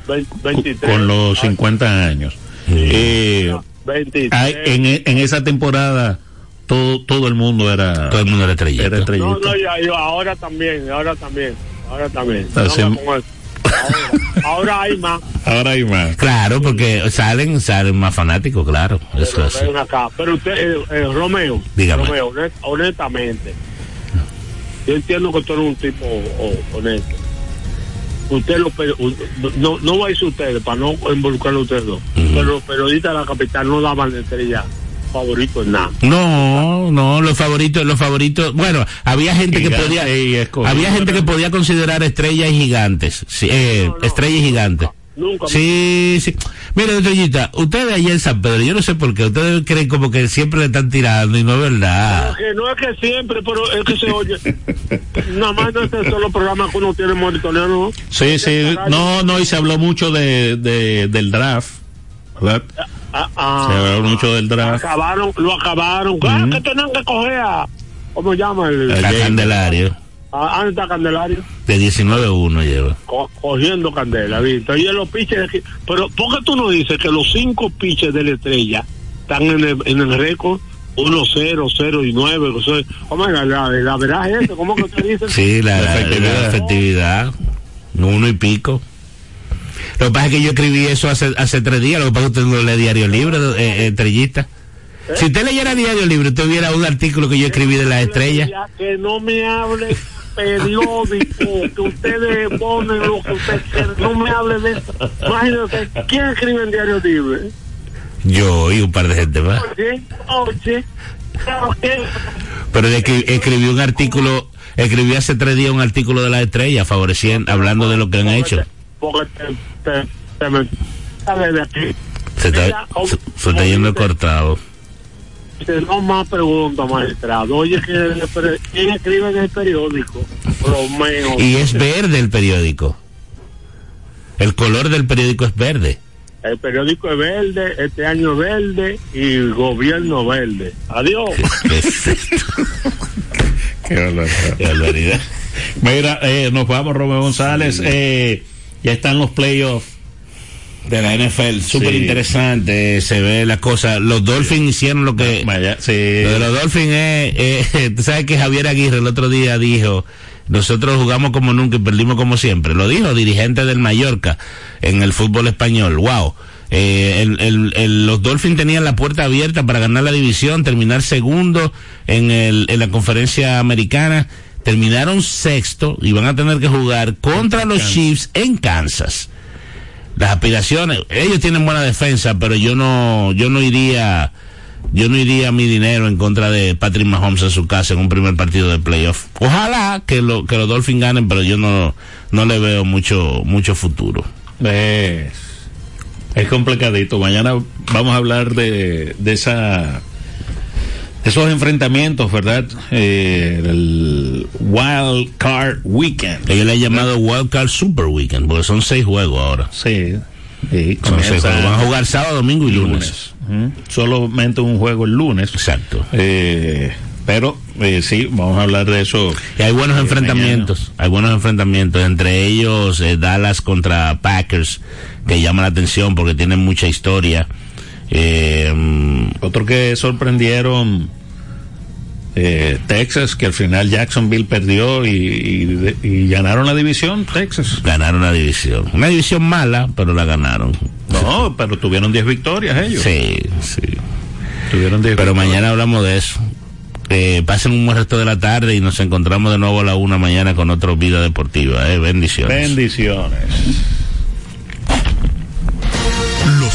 [SPEAKER 9] 20, 23,
[SPEAKER 6] con los 50 años. Eh,
[SPEAKER 9] 23.
[SPEAKER 6] hay- en, e- en esa temporada todo, todo el mundo era,
[SPEAKER 7] Todo el mundo era estrellita.
[SPEAKER 6] era estrellita.
[SPEAKER 9] No, no, ya, yo, ahora también, ahora también, ahora también. No me pongo eso. Ahora, ahora hay más.
[SPEAKER 6] Ahora hay más.
[SPEAKER 7] Claro, porque salen, salen más fanáticos, claro. Eso
[SPEAKER 9] Pero,
[SPEAKER 7] es.
[SPEAKER 9] ven acá. Pero usted, eh, eh, Romeo,
[SPEAKER 7] Dígame.
[SPEAKER 9] Romeo, honest- honestamente, yo entiendo que tú eres un tipo oh, honesto. Usted lo no, no va a decir ustedes para no involucrar a ustedes dos, pero los periodistas de la capital no daban estrella favorito en nada.
[SPEAKER 7] No, no, los favoritos, los favoritos, bueno, había gente que podía, había gente que podía considerar estrellas y gigantes, sí, eh, estrellas y gigantes.
[SPEAKER 9] Nunca.
[SPEAKER 7] Sí, sí. Mire, estrellita, ustedes allá en San Pedro, yo no sé por qué, ustedes creen como que siempre le están tirando y no es verdad.
[SPEAKER 9] Que no es que siempre, pero es que se oye. Nada más no es el solo programa que uno tiene monitoreando.
[SPEAKER 6] Sí, sí. No, no, y se habló mucho de, de- del draft. ¿Verdad?
[SPEAKER 9] Ah, ah.
[SPEAKER 6] Se habló mucho del draft.
[SPEAKER 9] acabaron, lo acabaron. Ah, que tenían que coger a. ¿Cómo llama el.?
[SPEAKER 7] La Candelario,
[SPEAKER 9] A, ¿Dónde está Candelario?
[SPEAKER 7] de 19-1 lleva.
[SPEAKER 9] Co- cogiendo candela, ¿viste? Y en los piches. aquí- Pero, ¿por qué tú no dices que los cinco piches de la estrella están en el, en el récord? 1, 0, 0 y 9. o sea, ¿Cómo es la, la, la verdad es eso? ¿Cómo que usted dice?
[SPEAKER 7] Sí, la, la efectividad. La efectividad. Uno y pico. Lo que pasa es que yo escribí eso hace, hace tres días. Lo que pasa es que usted no lee Diario Libre, eh, eh, estrellista. Si usted leyera Diario Libre, usted viera un artículo que yo escribí de las estrellas.
[SPEAKER 9] Que no me hable periódico, que ustedes ponen lo que usted quiere. No me hable de eso. Imagínate, ¿quién escribe en Diario Libre?
[SPEAKER 7] Yo y un par de gente más.
[SPEAKER 9] Oye, oye. oye.
[SPEAKER 7] Pero que escribí un artículo, escribí hace tres días un artículo de las estrellas, favoreciendo, hablando de lo que han hecho.
[SPEAKER 9] Porque te, te, te me sale de aquí.
[SPEAKER 7] Se está, se, se está yendo cortado.
[SPEAKER 9] Dice, No más preguntas, magistrado. Oye, ¿quién escribe en el periódico? Romeo.
[SPEAKER 7] Y es verde el periódico. El color del periódico es verde.
[SPEAKER 9] El periódico es verde, este año es verde y el gobierno verde. Adiós.
[SPEAKER 6] Qué barbaridad.
[SPEAKER 7] Qué barbaridad.
[SPEAKER 6] Mira, eh, nos vamos, Romeo González. Eh, ya están los playoffs.
[SPEAKER 7] De la NFL, súper
[SPEAKER 6] Sí.
[SPEAKER 7] interesante, se ve la cosa. Los Dolphins hicieron lo que...
[SPEAKER 6] Vaya, sí.
[SPEAKER 7] Lo de los Dolphins es, eh, tú sabes que Javier Aguirre el otro día dijo, nosotros jugamos como nunca y perdimos como siempre. Lo dijo dirigente del Mallorca en el fútbol español. Wow. Eh, el, el, el, los Dolphins tenían la puerta abierta para ganar la división, terminar segundo en, el, en la conferencia americana. Terminaron sexto y van a tener que jugar contra los Chiefs en Kansas. Las aspiraciones, ellos tienen buena defensa, pero yo no, yo no iría, yo no iría mi dinero en contra de Patrick Mahomes en su casa en un primer partido de playoff. Ojalá que, lo, que los Dolphins ganen, pero yo no, no le veo mucho, mucho futuro.
[SPEAKER 6] Es, es complicadito. Mañana vamos a hablar de, de esa esos enfrentamientos, ¿verdad? Eh, el Wild Card Weekend.
[SPEAKER 7] Ellos le han llamado Wild Card Super Weekend, porque son seis juegos ahora.
[SPEAKER 6] Sí. sí
[SPEAKER 7] son seis juegos. Van a jugar sábado, domingo y lunes.
[SPEAKER 6] lunes. Uh -huh. Solamente un juego el lunes.
[SPEAKER 7] Exacto.
[SPEAKER 6] Eh, pero eh, sí, vamos a hablar de eso.
[SPEAKER 7] Y hay buenos enfrentamientos, mañana. hay buenos enfrentamientos, entre ellos eh, Dallas contra Packers, que llama la atención porque tienen mucha historia. Eh,
[SPEAKER 6] Otro que sorprendieron eh, Texas, que al final Jacksonville perdió y, y, y, ganaron la división, Texas.
[SPEAKER 7] Ganaron la división. Una división mala, pero la ganaron.
[SPEAKER 6] No, pero tuvieron 10 victorias ellos.
[SPEAKER 7] Sí, sí.
[SPEAKER 6] Tuvieron 10
[SPEAKER 7] Pero mañana hablamos de eso. Eh, pasen un buen resto de la tarde y nos encontramos de nuevo a la una mañana con otro Vida Deportiva. Eh. Bendiciones.
[SPEAKER 6] Bendiciones.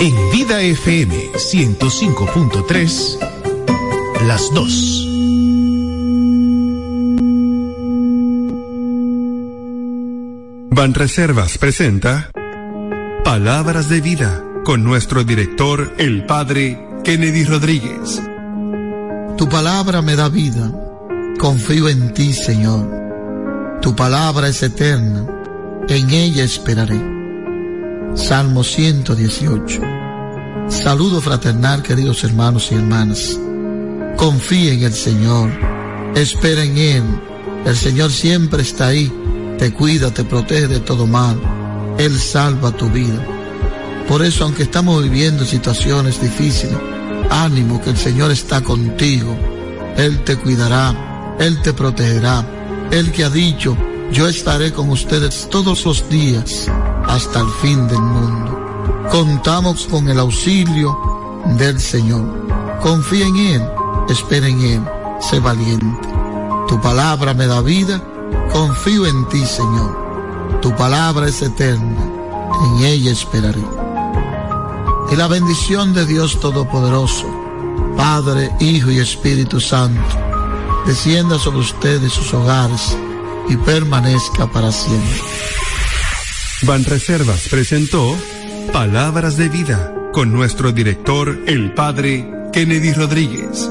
[SPEAKER 4] En Vida FM 105.3 las dos.
[SPEAKER 14] Banreservas presenta Palabras de Vida con nuestro director, el Padre Kennedy Rodríguez.
[SPEAKER 15] Tu palabra me da vida, confío en ti, Señor. Tu palabra es eterna, en ella esperaré. Salmo 118. Saludo fraternal, queridos hermanos y hermanas. Confía en el Señor, espera en Él. El Señor siempre está ahí, te cuida, te protege de todo mal. Él salva tu vida. Por eso, aunque estamos viviendo situaciones difíciles, ánimo que el Señor está contigo. Él te cuidará, Él te protegerá. Él que ha dicho, yo estaré con ustedes todos los días hasta el fin del mundo. Contamos con el auxilio del Señor. Confía en Él espera en Él, sé valiente. Tu palabra me da vida, confío en ti, Señor. Tu palabra es eterna, en ella esperaré. Y la bendición de Dios Todopoderoso, Padre, Hijo y Espíritu Santo, descienda sobre ustedes sus hogares y permanezca para siempre.
[SPEAKER 14] Banreservas presentó Palabras de Vida con nuestro director, el Padre Kennedy Rodríguez.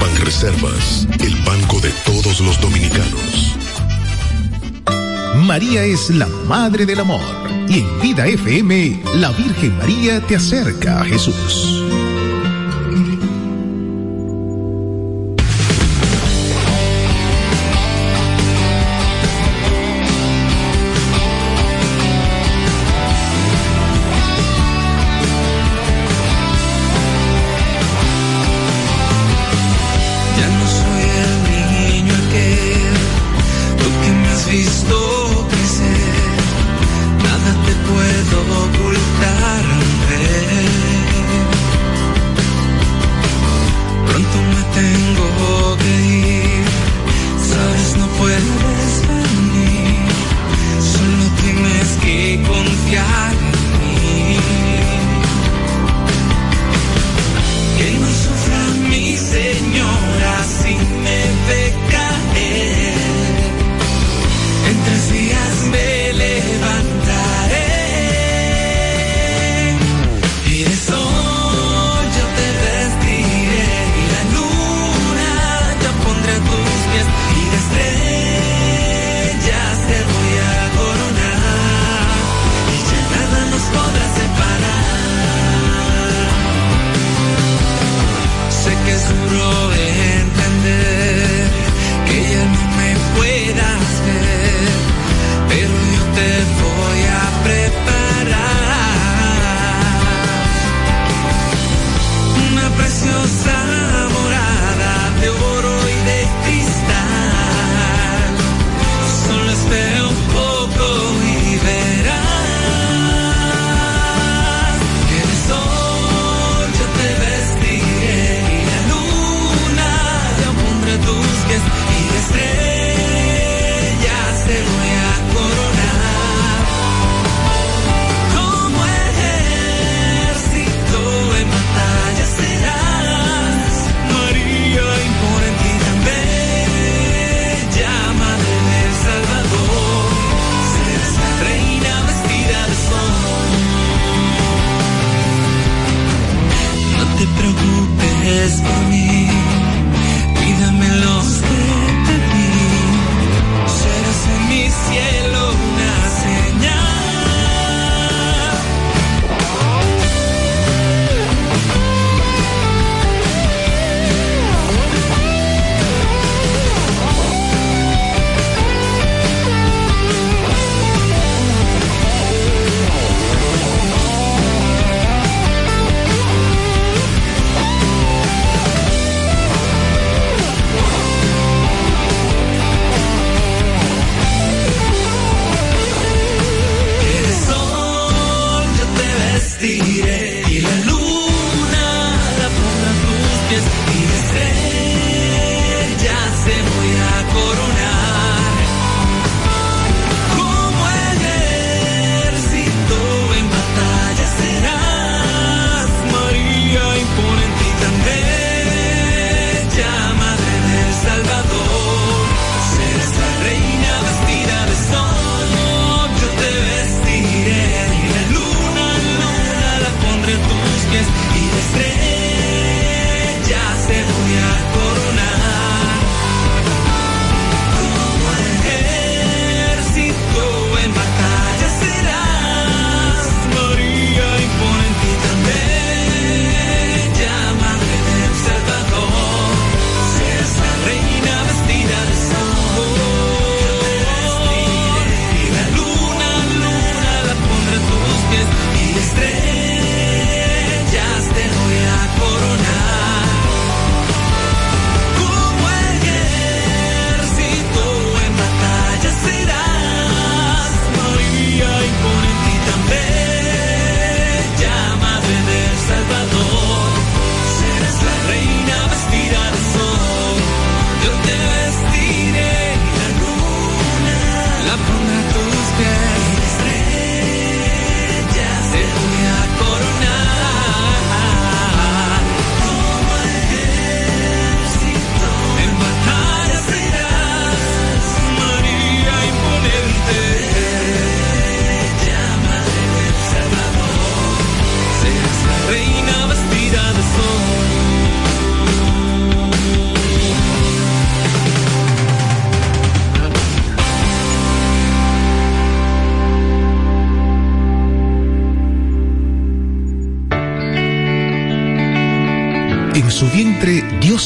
[SPEAKER 16] Banreservas, el banco de todos los dominicanos.
[SPEAKER 4] María es la madre del amor y en Vida FM la Virgen María te acerca a Jesús.